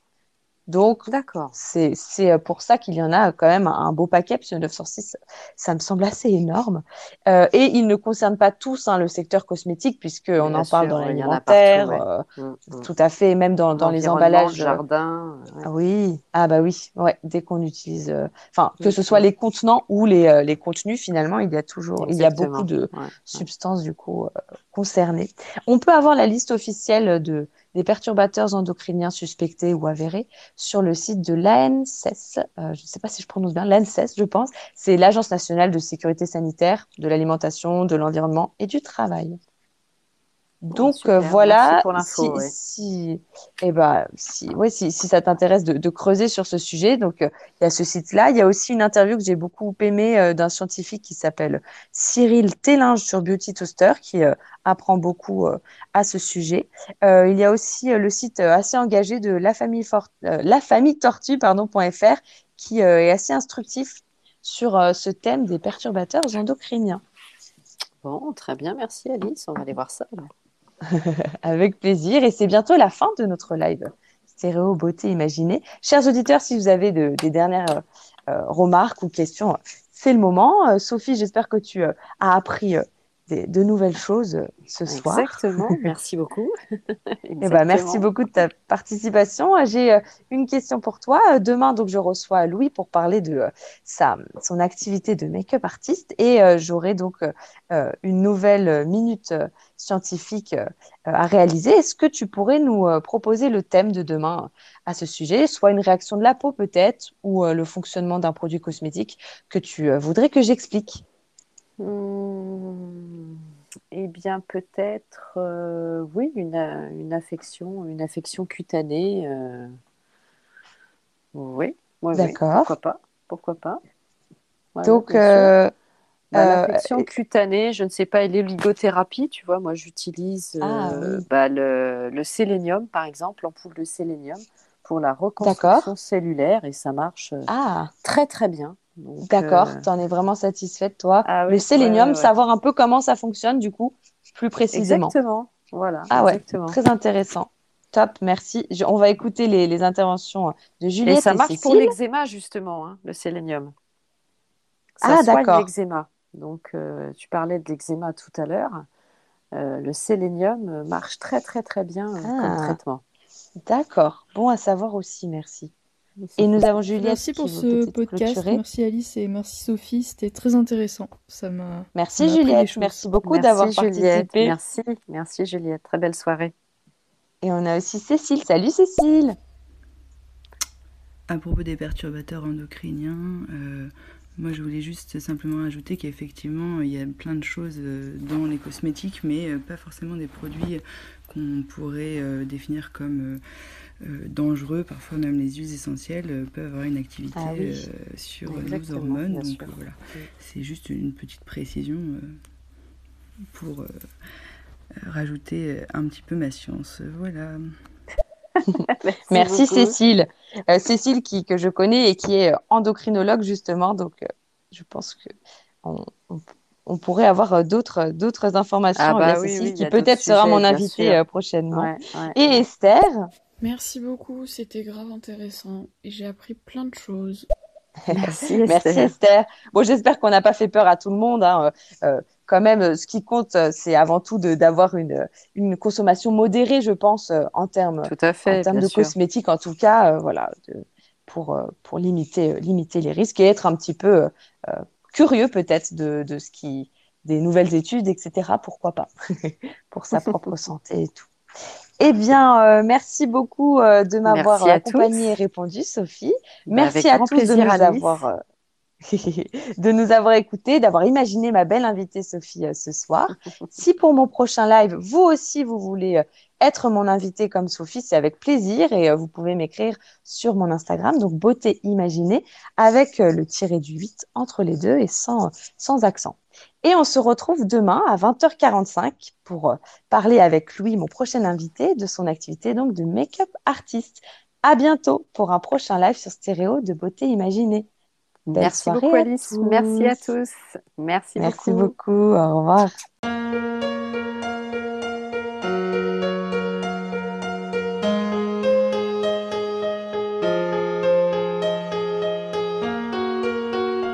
Donc, D'accord. c'est c'est, euh, pour ça qu'il y en a quand même un beau paquet, puisque 906, ça me semble assez énorme. Euh, et ils ne concernent pas tous hein, le secteur cosmétique, puisqu'on en parle dans il l'alimentaire, ouais. euh, Mm, mm. tout à fait, même dans, dans les emballages. le jardin. ouais. Ah oui, ah bah oui, ouais, dès qu'on utilise, euh, enfin, que ce soit mm. les contenants ou les, euh, les contenus, finalement, il y a toujours, il y a beaucoup de substances, du coup, euh, concernées. On peut avoir la liste officielle de, des perturbateurs endocriniens suspectés ou avérés sur le site de l'ANSES, euh, je ne sais pas si je prononce bien, l'ANSES, je pense, c'est l'Agence nationale de sécurité sanitaire, de l'alimentation, de l'environnement et du travail. Donc super, euh, voilà, pour si, ouais. si, eh ben, si, ouais, si, si ça t'intéresse de, de creuser sur ce sujet, donc euh, il y a ce site-là. Il y a aussi une interview que j'ai beaucoup aimée euh, d'un scientifique qui s'appelle Cyril Tellinge sur Beauty Toaster, qui euh, apprend beaucoup à ce sujet. Il y a aussi le site assez engagé de la famille, For- la famille tortue, pardon, .fr, qui est assez instructif sur ce thème des perturbateurs endocriniens. Bon, très bien, merci Alice. On va aller voir ça. Avec plaisir. Et c'est bientôt la fin de notre live Stéréo Beauté Imaginée. Chers auditeurs, si vous avez de- des dernières euh, euh, remarques ou questions, c'est le moment. Euh, Sophie, j'espère que tu as appris des- de nouvelles choses euh, ce soir. Exactement, merci beaucoup. Eh ben, merci beaucoup de ta participation. J'ai euh, une question pour toi. Euh, Demain, donc, je reçois Louis pour parler de euh, sa, son activité de make-up artiste et euh, j'aurai donc euh, une nouvelle minute scientifique à réaliser. Est-ce que tu pourrais nous proposer le thème de demain à ce sujet, soit une réaction de la peau peut-être ou le fonctionnement d'un produit cosmétique que tu voudrais que j'explique? Hmm, Eh bien, peut-être, euh, oui, une, une affection, une affection cutanée. euh, Oui, D'accord. pourquoi pas, pourquoi pas. Ouais, Donc, euh, Bah, euh, l'affection cutanée, je ne sais pas, et l'oligothérapie, tu vois, moi j'utilise Ah, oui. bah, le, le sélénium, par exemple, l'ampoule de sélénium, pour la reconstruction cellulaire, et ça marche Ah. très très bien. D'accord, euh, tu en es vraiment satisfaite, toi. Ah Le oui, sélénium, ouais, ouais. savoir un peu comment ça fonctionne, du coup, plus précisément. Exactement, voilà, Ah ouais, exactement. très intéressant. Top, merci. Je- on va écouter les, les interventions de Et Juliette ça et marche pour l'eczéma, justement, hein, le sélénium. Ça Ah, d'accord. l'eczéma. Donc, euh, tu parlais de l'eczéma tout à l'heure. Euh, le sélénium euh, marche très, très, très bien comme Ah, traitement. d'accord. Bon à savoir aussi, merci. Et nous avons Juliette Merci pour ce podcast. clôturer. Merci Alice et merci Sophie. C'était très intéressant. Ça m'a Merci Juliette, merci beaucoup d'avoir participé. merci, merci Juliette. Très belle soirée. Et on a aussi Cécile. Salut Cécile. À propos des perturbateurs endocriniens, euh, moi je voulais juste simplement ajouter qu'effectivement il y a plein de choses euh, dans les cosmétiques, mais euh, pas forcément des produits qu'on pourrait euh, définir comme euh, dangereux. Parfois même les huiles essentielles euh, peuvent avoir une activité Ah oui, euh, sur nos Exactement, hormones. bien Donc euh, voilà, c'est juste une petite précision euh, pour euh, rajouter un petit peu ma science. Voilà. Merci. Cécile. Euh, Cécile qui, que je connais et qui est endocrinologue justement, donc euh, je pense que on, on- on pourrait avoir d'autres d'autres informations Ah bah via oui, Cécile oui, qui peut-être sera mon invitée prochainement. Ouais, ouais, Et ouais. Esther, Merci beaucoup, c'était grave intéressant et j'ai appris plein de choses. Merci merci Esther. Esther. Bon, j'espère qu'on n'a pas fait peur à tout le monde. hein. Euh, quand même, euh, ce qui compte, euh, c'est avant tout d'avoir une, une consommation modérée, je pense, euh, en termes Tout à en termes de sûr. cosmétiques, en tout cas, euh, voilà, de- pour, euh, pour limiter, euh, limiter les risques et être un petit peu euh, euh, curieux peut-être de, de ce qui, des nouvelles études, etc. Pourquoi pas, pour sa propre santé et tout. Eh bien, euh, merci beaucoup euh, de m'avoir à accompagnée et répondu, Sophie. Bah, Merci à tous de nous avoir, euh, de nous avoir écoutés, d'avoir imaginé ma belle invitée Sophie euh, ce soir. Si pour mon prochain live, vous aussi, vous voulez euh, être mon invité comme Sophie, c'est avec plaisir et euh, vous pouvez m'écrire sur mon Instagram, donc beauté imaginée, avec euh, le tiré du 8 entre les deux et sans, sans accent. Et on se retrouve demain à 20h45 pour euh, parler avec Louis, mon prochain invité, de son activité donc de make-up artiste. À bientôt pour un prochain live sur Stéréo de beauté imaginée. Belle Merci beaucoup à Alice. Merci à tous. tous. Merci, Merci beaucoup. beaucoup. Au revoir.